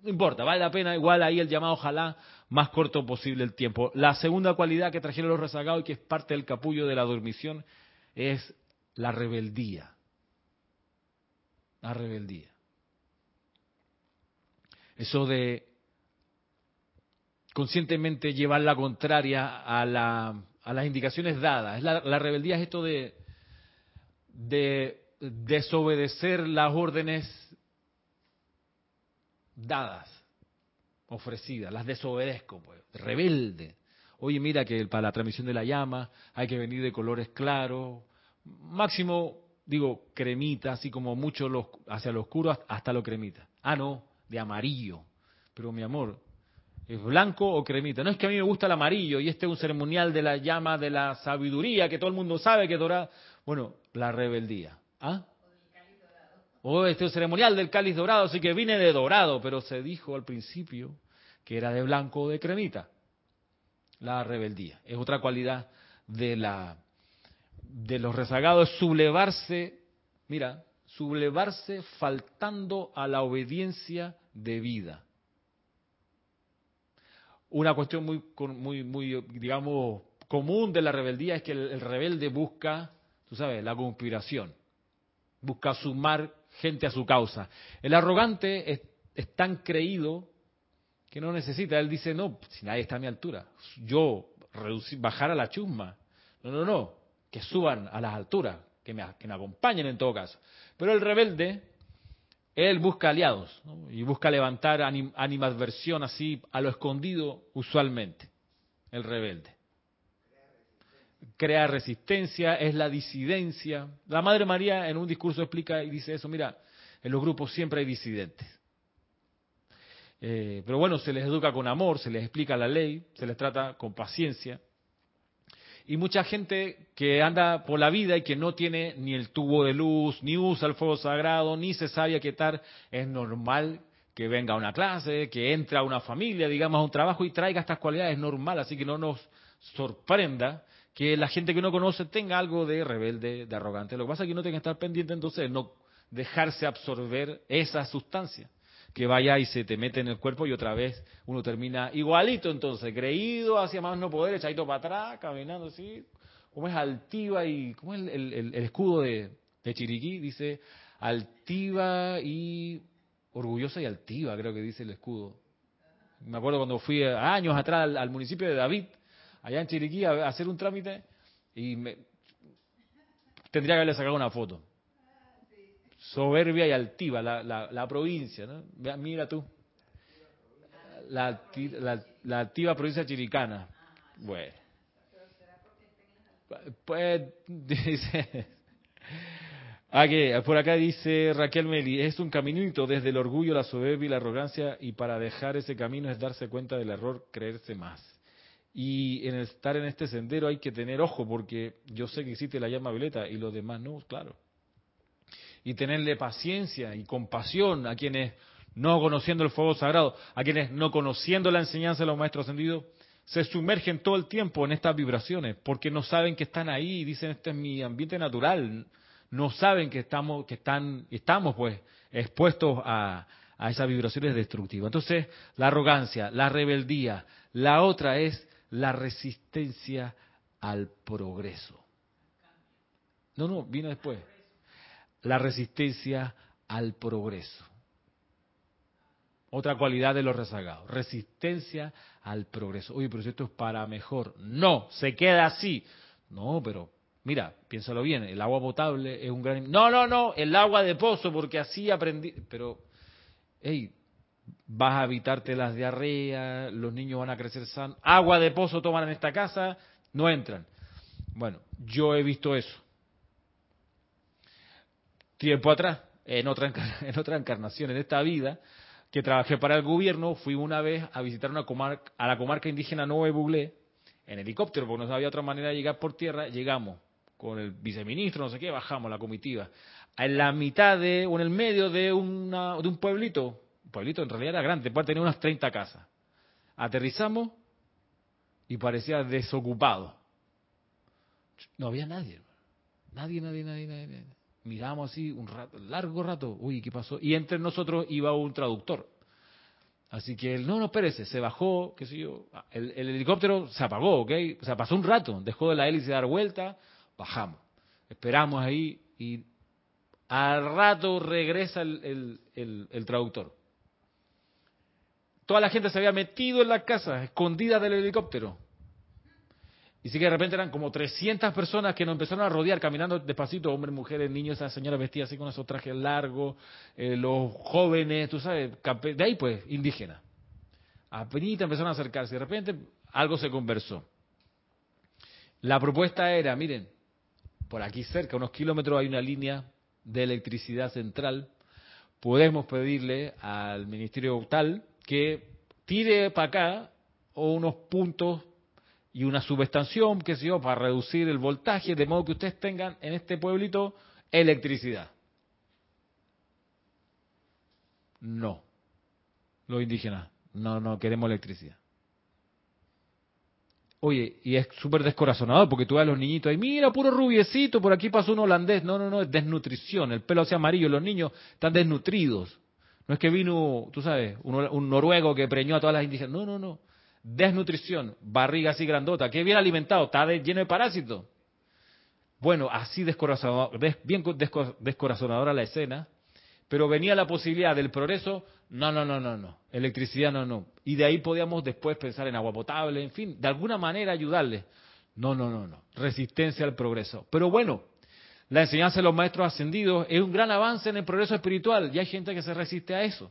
no importa, vale la pena, igual ahí el llamado ojalá más corto posible el tiempo. La segunda cualidad que trajeron los rezagados y que es parte del capullo de la dormición es la rebeldía. La rebeldía. Eso de conscientemente llevar la contraria a, la, a las indicaciones dadas. La, la rebeldía es esto de, de desobedecer las órdenes dadas ofrecidas, las desobedezco, pues, rebelde. Oye, mira que para la transmisión de la llama hay que venir de colores claros, máximo, digo, cremita, así como mucho los, hacia lo oscuro hasta lo cremita. Ah, no, de amarillo. Pero mi amor, ¿es blanco o cremita? No es que a mí me gusta el amarillo y este es un ceremonial de la llama de la sabiduría que todo el mundo sabe que dorada. Bueno, la rebeldía. ¿Ah? O este ceremonial del cáliz dorado, así que vine de dorado, pero se dijo al principio que era de blanco o de cremita. La rebeldía es otra cualidad de la de los rezagados, sublevarse, mira, sublevarse faltando a la obediencia debida. Una cuestión muy muy muy digamos común de la rebeldía es que el, el rebelde busca, tú sabes, la conspiración. Busca sumar gente a su causa. El arrogante es, tan creído que no necesita. Él dice, no, si nadie está a mi altura, yo reducir, bajar a la chusma. No, no, no, que suban a las alturas, que me, que me acompañen en todo caso. Pero el rebelde él busca aliados y busca levantar anim, animadversión así a lo escondido usualmente, el rebelde. Crea resistencia, es la disidencia. La Madre María en un discurso explica y dice eso, mira, en los grupos siempre hay disidentes. Eh, pero bueno, se les educa con amor, se les explica la ley, se les trata con paciencia. Y mucha gente que anda por la vida y que no tiene ni el tubo de luz, ni usa el fuego sagrado, ni se sabe aquietar, es normal que venga a una clase, que entre a una familia, digamos, a un trabajo y traiga estas cualidades, es normal, así que no nos sorprenda que la gente que no conoce tenga algo de rebelde, de arrogante. Lo que pasa es que uno tiene que estar pendiente entonces de no dejarse absorber esa sustancia que vaya y se te mete en el cuerpo y otra vez uno termina igualito entonces, creído hacia más no poder, echadito para atrás, caminando así, como es altiva y, ¿cómo es el, escudo de, Chiriquí? Dice altiva y orgullosa y altiva, creo que dice el escudo. Me acuerdo cuando fui eh, años atrás al municipio de David, allá en Chiriquí, a, hacer un trámite y me, tendría que haberle sacado una foto soberbia y altiva, la, la, la provincia, ¿no? Mira tú. La, la, altiva provincia chiricana. Bueno. Pues dice. Aquí, por acá dice Raquel Meli, es un caminito desde el orgullo, la soberbia y la arrogancia, y para dejar ese camino es darse cuenta del error, creerse más. Y en estar en este sendero hay que tener ojo, porque yo sé que existe la llama violeta y los demás no, claro y tenerle paciencia y compasión a quienes no conociendo el fuego sagrado, a quienes no conociendo la enseñanza de los maestros ascendidos, se sumergen todo el tiempo en estas vibraciones porque no saben que están ahí y dicen este es mi ambiente natural, no saben que estamos, que están, estamos pues expuestos a, a esas vibraciones destructivas. Entonces, la arrogancia, la rebeldía, la otra es la resistencia al progreso. No, no, vino después la resistencia al progreso. Otra cualidad de los rezagados, resistencia al progreso. Oye, pero si esto es para mejor. No, se queda así. No, pero mira, piénsalo bien, el agua potable es un gran... No, no, no, el agua de pozo, porque así aprendí... Pero, hey, vas a evitarte las diarreas, los niños van a crecer sanos. Agua de pozo toman en esta casa, no entran. Bueno, yo he visto eso tiempo atrás, en otra, en otra encarnación, en esta vida, que trabajé para el gobierno, fui una vez a visitar una comarca, a la comarca indígena Nueva Buglé en helicóptero, porque no había otra manera de llegar por tierra, llegamos con el viceministro, no sé qué, bajamos la comitiva. En la mitad de, o en el medio de, una, de un pueblito, pueblito en realidad era grande, puede tener unas 30 casas. Aterrizamos y parecía desocupado. No había nadie, nadie, nadie, nadie, nadie. miramos así un rato, largo rato, uy, ¿qué pasó? Y entre nosotros iba un traductor. Así que él, no, no, espérese, se bajó, qué sé yo, el, el helicóptero se apagó, ¿ok? O sea, pasó un rato, dejó de la hélice dar vuelta, bajamos. Esperamos ahí y al rato regresa el, el traductor. Toda la gente se había metido en la casa, escondida del helicóptero. Y sí que de repente eran como 300 personas que nos empezaron a rodear, caminando despacito, hombres, mujeres, niños, esa señora vestida así con esos trajes largos, eh, los jóvenes, tú sabes, de ahí pues, indígenas. Apenas empezaron a acercarse, de repente algo se conversó. La propuesta era, miren, por aquí cerca, unos kilómetros, hay una línea de electricidad central. Podemos pedirle al ministerio tal que tire para acá o unos puntos y una subestación, qué sé para reducir el voltaje, de modo que ustedes tengan en este pueblito electricidad. No. Los indígenas, no, no queremos electricidad. Oye, y es súper descorazonador porque tú ves a los niñitos ahí, mira, puro rubiecito, por aquí pasó un holandés. No, no, no, es desnutrición, el pelo hace amarillo, los niños están desnutridos. No es que vino, tú sabes, un, noruego que preñó a todas las indígenas. No, no, no. Desnutrición, barriga así grandota, que bien alimentado, está lleno de parásitos. Bueno, así descorazonador, des- bien desco- descorazonadora la escena, pero venía la posibilidad del progreso, no, no, no, no, no, electricidad no, no. Y de ahí podíamos después pensar en agua potable, en fin, de alguna manera ayudarles. No, no, no, no, resistencia al progreso. Pero bueno, la enseñanza de los maestros ascendidos es un gran avance en el progreso espiritual y hay gente que se resiste a eso.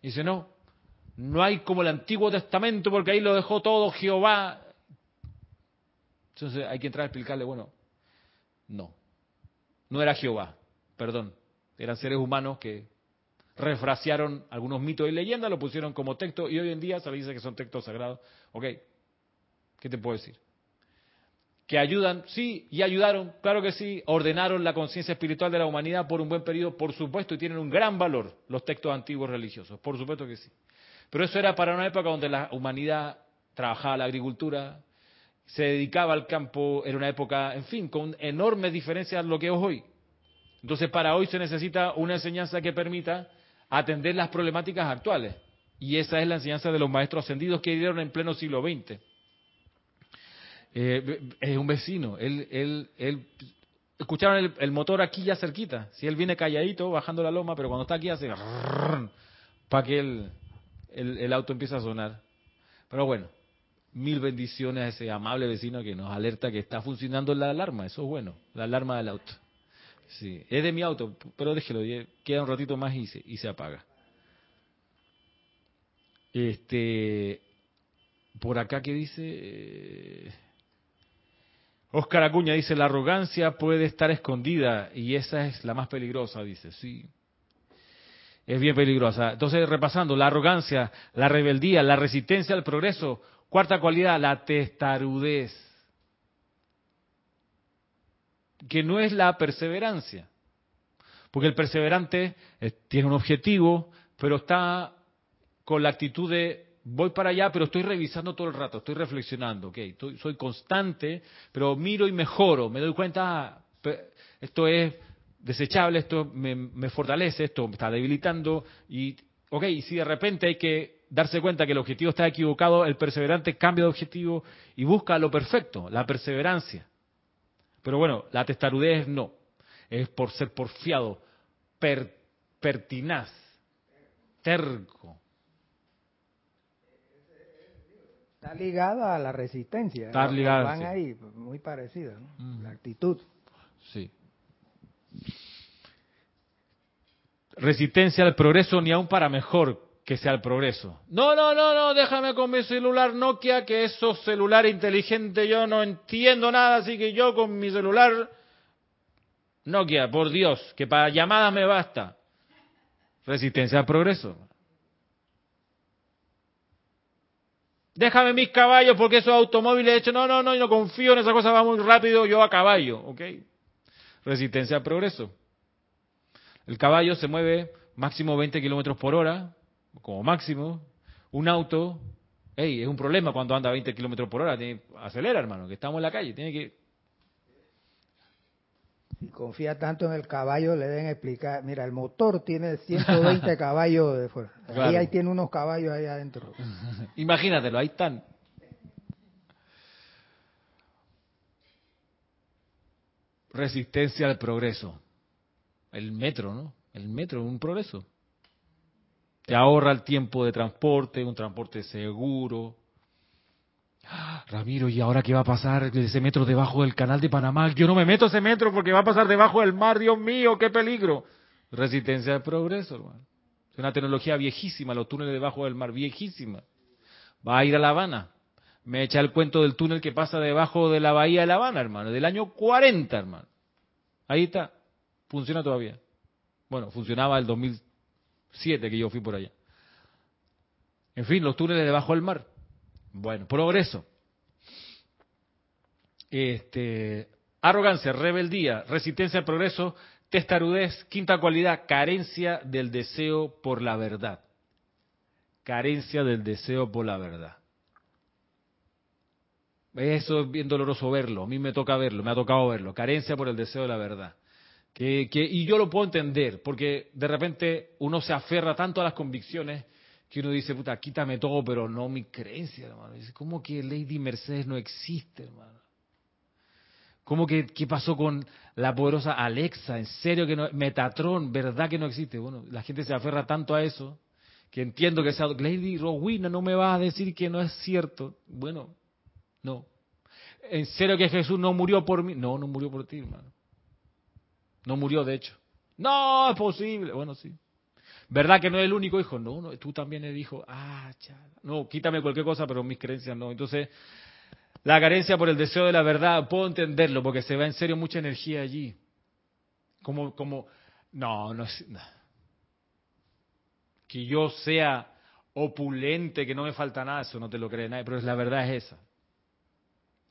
Dice, no, no hay como el Antiguo Testamento porque ahí lo dejó todo Jehová. Entonces hay que entrar a explicarle, bueno, no, no era Jehová, perdón, eran seres humanos que refrasearon algunos mitos y leyendas, lo pusieron como texto y hoy en día se le dice que son textos sagrados. Ok, ¿qué te puedo decir? Que ayudan, sí, y ayudaron, claro que sí, ordenaron la conciencia espiritual de la humanidad por un buen periodo, por supuesto, y tienen un gran valor los textos antiguos religiosos, por supuesto que sí. Pero eso era para una época donde la humanidad trabajaba la agricultura, se dedicaba al campo, era una época, en fin, con enormes diferencias a lo que es hoy. Entonces, para hoy se necesita una enseñanza que permita atender las problemáticas actuales. Y esa es la enseñanza de los maestros ascendidos que dieron en pleno siglo XX. Eh, es un vecino, él, él, él escucharon el, motor aquí ya cerquita. Si él viene calladito, bajando la loma, pero cuando está aquí hace para que el, el, auto empiece a sonar. Pero bueno, mil bendiciones a ese amable vecino que nos alerta que está funcionando la alarma. Eso es bueno, la alarma del auto. Sí, es de mi auto, pero déjelo, queda un ratito más y se, y se apaga. Este, por acá que dice, Oscar Acuña dice, la arrogancia puede estar escondida y esa es la más peligrosa, dice, sí. Es bien peligrosa. Entonces, repasando, la arrogancia, la rebeldía, la resistencia al progreso. Cuarta cualidad, la testarudez que no es la perseverancia. Porque el perseverante eh, tiene un objetivo, pero está con la actitud de voy para allá, pero estoy revisando todo el rato, estoy reflexionando, okay, soy constante, pero miro y mejoro, me doy cuenta, ah, esto es desechable, esto me, fortalece, esto me está debilitando, y, ok, si de repente hay que darse cuenta que el objetivo está equivocado, el perseverante cambia de objetivo y busca lo perfecto, la perseverancia. Pero bueno, la testarudez no. Es por ser porfiado, pertinaz, terco. Está ligada a la resistencia. Está ligada. Van ahí, muy parecida, ¿no? La actitud. Sí. Resistencia al progreso ni aún para mejor que sea el progreso. No, no, no, no, déjame con mi celular Nokia, que esos celular inteligente yo no entiendo nada, así que yo con mi celular Nokia, por Dios, que para llamadas me basta. Resistencia al progreso. Déjame mis caballos porque esos automóviles hecho, no, no, no, yo no confío en esa cosa, va muy rápido, yo a caballo, ¿ok? Resistencia al progreso. El caballo se mueve máximo 20 kilómetros por hora, como máximo, un auto, hey, es un problema cuando anda a 20 kilómetros por hora, tiene, acelera hermano, que estamos en la calle, tiene que... Si confía tanto en el caballo, le deben explicar, mira, el motor tiene 120 caballos de fuerza, ahí, ahí tiene unos caballos ahí adentro. Imagínatelo, ahí están. Resistencia al progreso. El metro, ¿no? El metro es un progreso. Te ahorra el tiempo de transporte, un transporte seguro. Ramiro, ¿y ahora qué va a pasar ese metro debajo del canal de Panamá? Yo no me meto ese metro porque va a pasar debajo del mar, Dios mío, qué peligro. Resistencia al progreso, hermano. Es una tecnología viejísima, los túneles debajo del mar, viejísima. Va a ir a La Habana. Me echa el cuento del túnel que pasa debajo de la bahía de La Habana, hermano, del año 40, hermano. Ahí está. Funciona todavía. Bueno, funcionaba el 2000, siete que yo fui por allá. En fin, los túneles debajo del mar. Bueno, progreso. Este, arrogancia, rebeldía, resistencia al progreso, testarudez, quinta cualidad, carencia del deseo por la verdad. Carencia del deseo por la verdad. Eso es bien doloroso verlo, a mí me toca verlo, me ha tocado verlo. Carencia por el deseo de la verdad. Que, y yo lo puedo entender, porque de repente uno se aferra tanto a las convicciones que uno dice, puta, quítame todo, pero no mi creencia, hermano. Dice, ¿cómo que Lady Mercedes no existe, hermano? ¿Cómo que qué pasó con la poderosa Alexa? ¿En serio que no? Metatron, ¿verdad que no existe? Bueno, la gente se aferra tanto a eso que entiendo que sea Lady Rowena no me va a decir que no es cierto. Bueno, no. ¿En serio que Jesús no murió por mí? No, no murió por ti, hermano. No murió, de hecho. No, es posible. Bueno, sí. ¿Verdad que no es el único hijo? No, no, tú también eres hijo. Ah, chala. No, quítame cualquier cosa, pero mis creencias no. Entonces, la carencia por el deseo de la verdad, puedo entenderlo, porque se va en serio mucha energía allí. Como, como, no, no es, no. que yo sea opulente, que no me falta nada, eso no te lo cree nadie, pero la verdad es esa.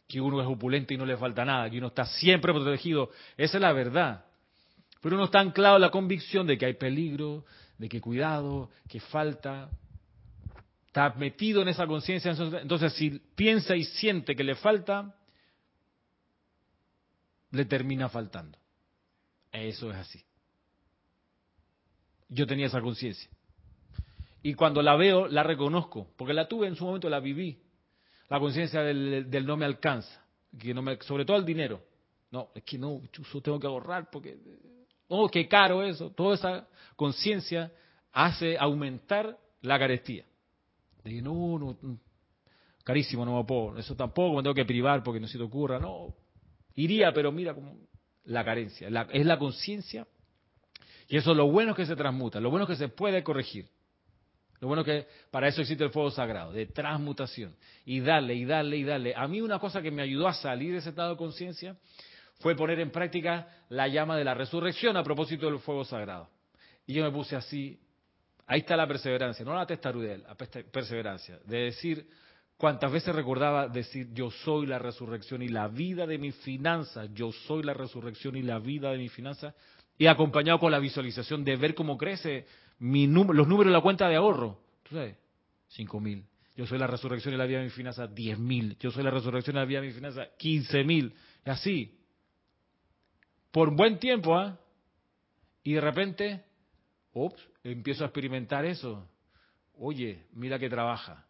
Que uno es opulente y no le falta nada, que uno está siempre protegido, esa es la verdad. Pero uno está anclado en la convicción de que hay peligro, de que cuidado, que falta. Está metido en esa conciencia. Entonces, si piensa y siente que le falta, le termina faltando. Eso es así. Yo tenía esa conciencia. Y cuando la veo, la reconozco, porque la tuve en su momento, la viví. La conciencia del, no me alcanza, que no me, sobre todo el dinero. No, es que no, yo tengo que ahorrar porque oh, qué caro eso. Toda esa conciencia hace aumentar la carestía. De no, no, carísimo, no me puedo, eso tampoco me tengo que privar porque no se te ocurra, no. Iría, pero mira como la carencia, es la conciencia y eso lo bueno es que se transmuta, lo bueno es que se puede corregir. Lo bueno es que para eso existe el fuego sagrado, de transmutación. Y darle, y darle, y darle. A mí una cosa que me ayudó a salir de ese estado de conciencia fue poner en práctica la llama de la resurrección a propósito del fuego sagrado. Y yo me puse así, ahí está la perseverancia, no la testarudez, la perseverancia, de decir cuántas veces recordaba decir yo soy la resurrección y la vida de mi finanza, yo soy la resurrección y la vida de mi finanza, y acompañado con la visualización de ver cómo crece los números de la cuenta de ahorro. ¿Tú sabes? Cinco mil. Yo soy la resurrección y la vida de mi finanza, diez mil. Yo soy la resurrección y la vida de mi finanza, quince mil. Y así por buen tiempo, ¿ah? Y de repente, ups, empiezo a experimentar eso. Oye, mira que trabaja,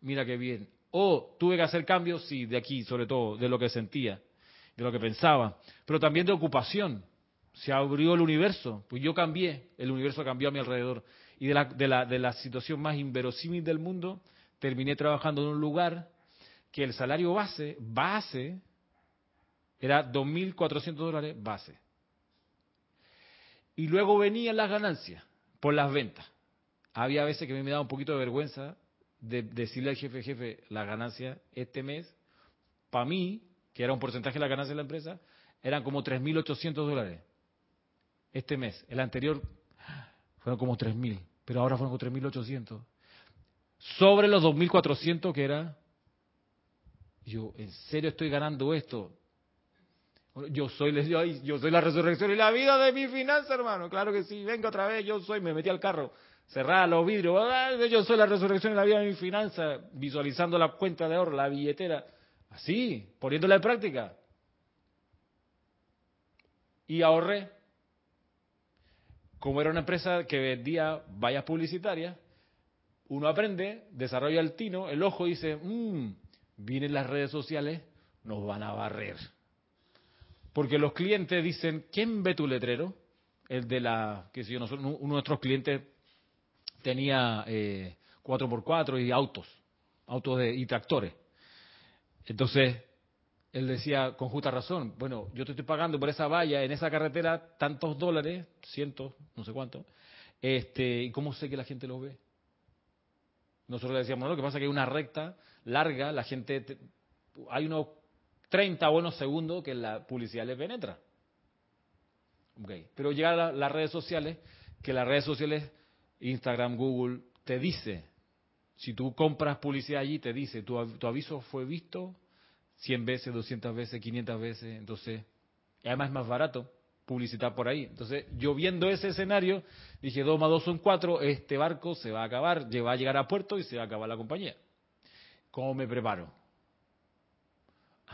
mira qué bien. O tuve que hacer cambios, sí, de aquí, sobre todo, de lo que sentía, de lo que pensaba, pero también de ocupación. Se abrió el universo, pues yo cambié, el universo cambió a mi alrededor. Y de la, de la, de la situación más inverosímil del mundo, terminé trabajando en un lugar que el salario base, base, era 2.400 dólares base. Y luego venían las ganancias por las ventas. Había veces que me daba un poquito de vergüenza de decirle al jefe, jefe, la ganancia este mes, para mí, que era un porcentaje de la ganancia de la empresa, eran como 3.800 dólares. Este mes. El anterior fueron como 3.000, pero ahora fueron como 3.800. Sobre los 2.400 que era, yo, ¿en serio estoy ganando esto? Yo soy, yo soy la resurrección y la vida de mi finanza, hermano. Claro que sí, venga otra vez, yo soy, me metí al carro, cerraba los vidrios, yo soy la resurrección y la vida de mi finanza, visualizando la cuenta de ahorro, la billetera, así, poniéndola en práctica. Y ahorré. Como era una empresa que vendía vallas publicitarias, uno aprende, desarrolla el tino, el ojo dice, mmm, vienen las redes sociales, nos van a barrer. Porque los clientes dicen, ¿quién ve tu letrero? El de la, que si uno de nuestros clientes tenía eh, 4x4 y autos, autos de, y tractores. Entonces, él decía con justa razón, bueno, yo te estoy pagando por esa valla en esa carretera tantos dólares, cientos, no sé cuánto, este, ¿y cómo sé que la gente lo ve? Nosotros le decíamos, no, lo que pasa es que hay una recta larga, la gente, hay unos 30 buenos segundos que la publicidad le penetra. Okay. Pero llegan a las redes sociales, que las redes sociales, Instagram, Google, te dice, si tú compras publicidad allí, te dice, tu, aviso fue visto 100 veces, 200 veces, 500 veces, entonces, además es más barato publicitar por ahí. Entonces, yo viendo ese escenario, dije, 2 más 2 son 4, este barco se va a acabar, va a llegar a puerto y se va a acabar la compañía. ¿Cómo me preparo?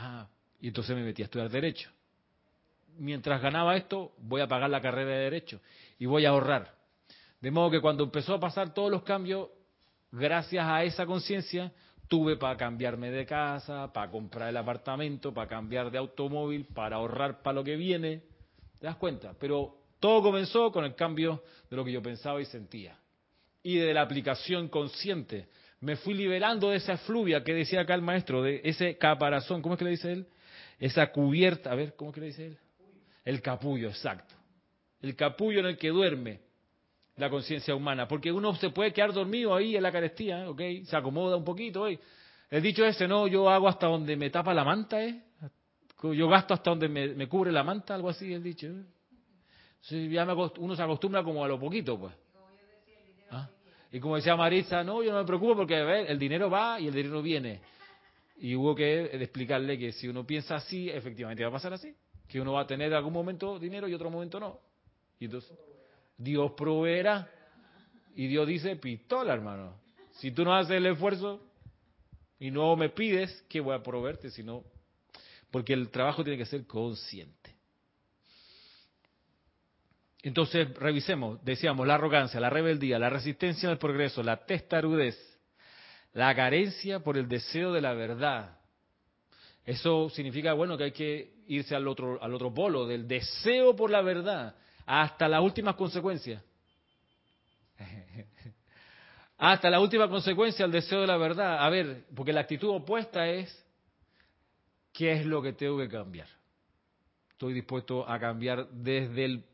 Ah, y entonces me metí a estudiar Derecho. Mientras ganaba esto, voy a pagar la carrera de Derecho y voy a ahorrar. De modo que cuando empezó a pasar todos los cambios, gracias a esa conciencia, tuve para cambiarme de casa, para comprar el apartamento, para cambiar de automóvil, para ahorrar para lo que viene. ¿Te das cuenta? Pero todo comenzó con el cambio de lo que yo pensaba y sentía. Y de la aplicación consciente me fui liberando de esa fluvia que decía acá el maestro, de ese caparazón, ¿cómo es que le dice él? Esa cubierta, a ver, ¿cómo es que le dice él? El capullo, exacto. El capullo en el que duerme la conciencia humana, porque uno se puede quedar dormido ahí en la carestía, ¿ok? Se acomoda un poquito, ¿eh? El dicho ese, no, yo hago hasta donde me tapa la manta, ¿eh? Yo gasto hasta donde me, cubre la manta, algo así, el dicho. ¿eh? ya uno se acostumbra como a lo poquito, pues. Y como decía Marisa, no, yo no me preocupo porque el dinero va y el dinero viene. Y hubo que explicarle que si uno piensa así, efectivamente va a pasar así. Que uno va a tener algún momento dinero y otro momento no. Y entonces, Dios proveerá. Y Dios dice, pistola, hermano. Si tú no haces el esfuerzo y no me pides, ¿qué voy a proveerte? Si no, porque el trabajo tiene que ser consciente. Entonces, revisemos, decíamos, la arrogancia, la rebeldía, la resistencia al progreso, la testarudez, la carencia por el deseo de la verdad. Eso significa, bueno, que hay que irse al otro, al otro polo, del deseo por la verdad, hasta las últimas consecuencias. hasta la última consecuencia, el deseo de la verdad. A ver, porque la actitud opuesta es, ¿qué es lo que tengo que cambiar? Estoy dispuesto a cambiar desde el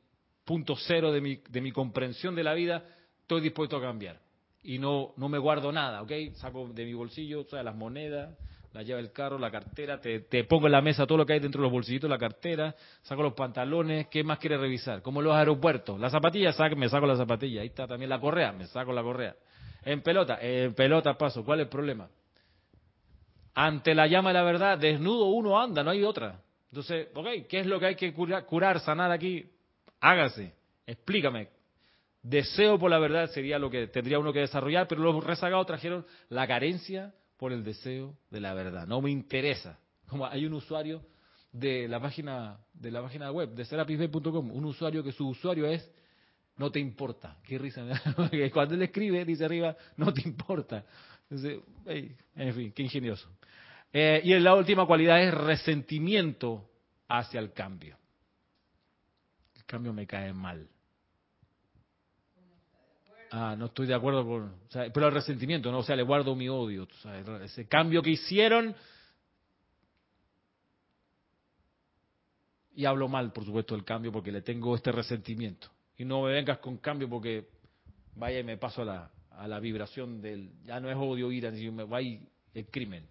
punto cero de mi, de mi comprensión de la vida, estoy dispuesto a cambiar. Y no, no me guardo nada, ¿ok? Saco de mi bolsillo, o sea, las monedas, la llave del carro, la cartera, te, pongo en la mesa todo lo que hay dentro de los bolsillitos, la cartera, saco los pantalones, ¿qué más quiere revisar? Como los aeropuertos, las zapatillas, me saco la zapatilla, ahí está también la correa, me saco la correa. En pelota, en pelota paso, ¿cuál es el problema? Ante la llama de la verdad, desnudo uno anda, no hay otra. Entonces, ok, ¿qué es lo que hay que curar, curar sanar aquí? Hágase, explícame. Deseo por la verdad sería lo que tendría uno que desarrollar, pero los rezagados trajeron la carencia por el deseo de la verdad. No me interesa. Como hay un usuario de la página de la página web de serapisbe.com, un usuario que su usuario es no te importa. Qué risa. Cuando él escribe dice arriba no te importa. en fin, qué ingenioso. Eh, y la última cualidad es resentimiento hacia el cambio. Cambio me cae mal. Ah, no estoy de acuerdo con... pero el resentimiento, ¿no? O sea, le guardo mi odio. ese cambio que hicieron... Y hablo mal, por supuesto, del cambio porque le tengo este resentimiento. Y no me vengas con cambio porque vaya y me paso a la, a la vibración del... Ya no es odio, ira, me va el crimen.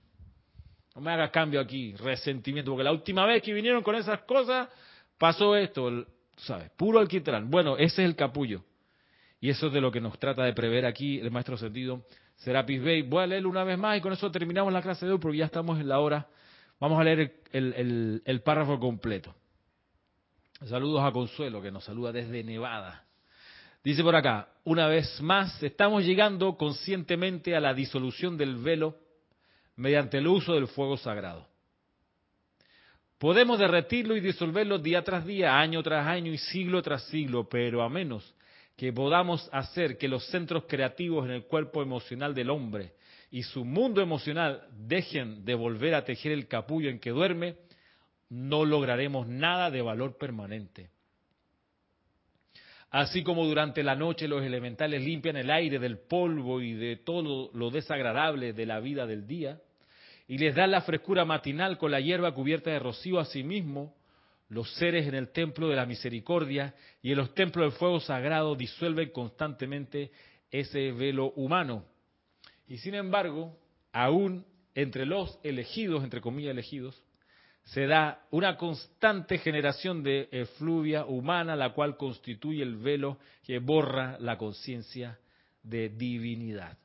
No me hagas cambio aquí, resentimiento, porque la última vez que vinieron con esas cosas pasó esto, ¿sabes? Puro alquitrán. Bueno, ese es el capullo. Y eso es de lo que nos trata de prever aquí el maestro sentido Serapis Bey. Voy a leerlo una vez más y con eso terminamos la clase de hoy porque ya estamos en la hora. Vamos a leer el, párrafo completo. Saludos a Consuelo que nos saluda desde Nevada. Dice por acá, una vez más, estamos llegando conscientemente a la disolución del velo mediante el uso del fuego sagrado. Podemos derretirlo y disolverlo día tras día, año tras año y siglo tras siglo, pero a menos que podamos hacer que los centros creativos en el cuerpo emocional del hombre y su mundo emocional dejen de volver a tejer el capullo en que duerme, no lograremos nada de valor permanente. Así como durante la noche los elementales limpian el aire del polvo y de todo lo desagradable de la vida del día, y les dan la frescura matinal con la hierba cubierta de rocío a sí mismo, los seres en el templo de la misericordia y en los templos del fuego sagrado disuelven constantemente ese velo humano. Y sin embargo, aún entre los elegidos, entre comillas elegidos, se da una constante generación de efluvia humana, la cual constituye el velo que borra la conciencia de divinidad.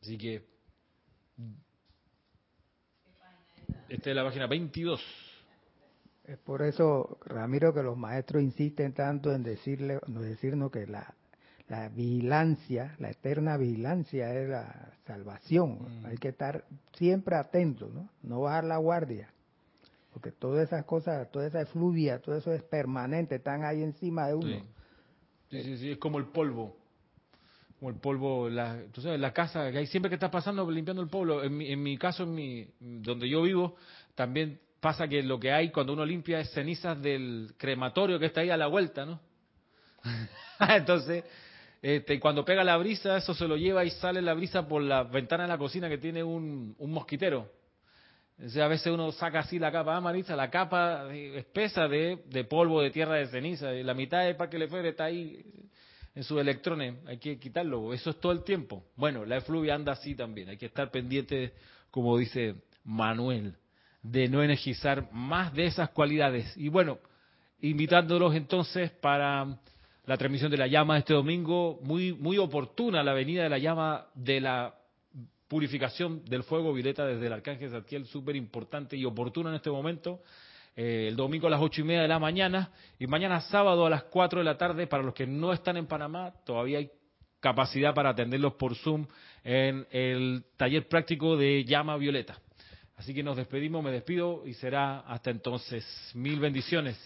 Así que Esta es la página 22. Es por eso, Ramiro, que los maestros insisten tanto en decirle, decirnos que la, la vigilancia, la eterna vigilancia es la salvación. Mm. Hay que estar siempre atentos, ¿no? No bajar la guardia. Porque todas esas cosas, toda esa efluvia, todo eso es permanente, están ahí encima de uno. Sí, sí, sí, es como el polvo. Como el polvo, la, tú sabes, la casa, que hay siempre que está pasando limpiando el polvo. En mi, en mi caso, en mi, donde yo vivo, también pasa que lo que hay cuando uno limpia es cenizas del crematorio que está ahí a la vuelta, ¿no? Entonces, este, cuando pega la brisa, eso se lo lleva y sale la brisa por la ventana de la cocina que tiene un, un mosquitero. a veces uno saca así la capa, ah, Marisa, la capa espesa de, de polvo, de tierra, de ceniza, y la mitad de para que le fuere está ahí en sus electrones, hay que quitarlo, eso es todo el tiempo. Bueno, la efluvia anda así también, hay que estar pendiente, como dice Manuel, de no energizar más de esas cualidades. Y bueno, invitándolos entonces para la transmisión de la llama este domingo, muy, muy oportuna la venida de la llama de la purificación del fuego violeta desde el Arcángel Zadkiel, súper importante y oportuna en este momento. Eh, el domingo a las ocho y media de la mañana y mañana sábado a las cuatro de la tarde para los que no están en Panamá todavía hay capacidad para atenderlos por Zoom en el taller práctico de llama violeta. Así que nos despedimos, me despido y será hasta entonces. Mil bendiciones.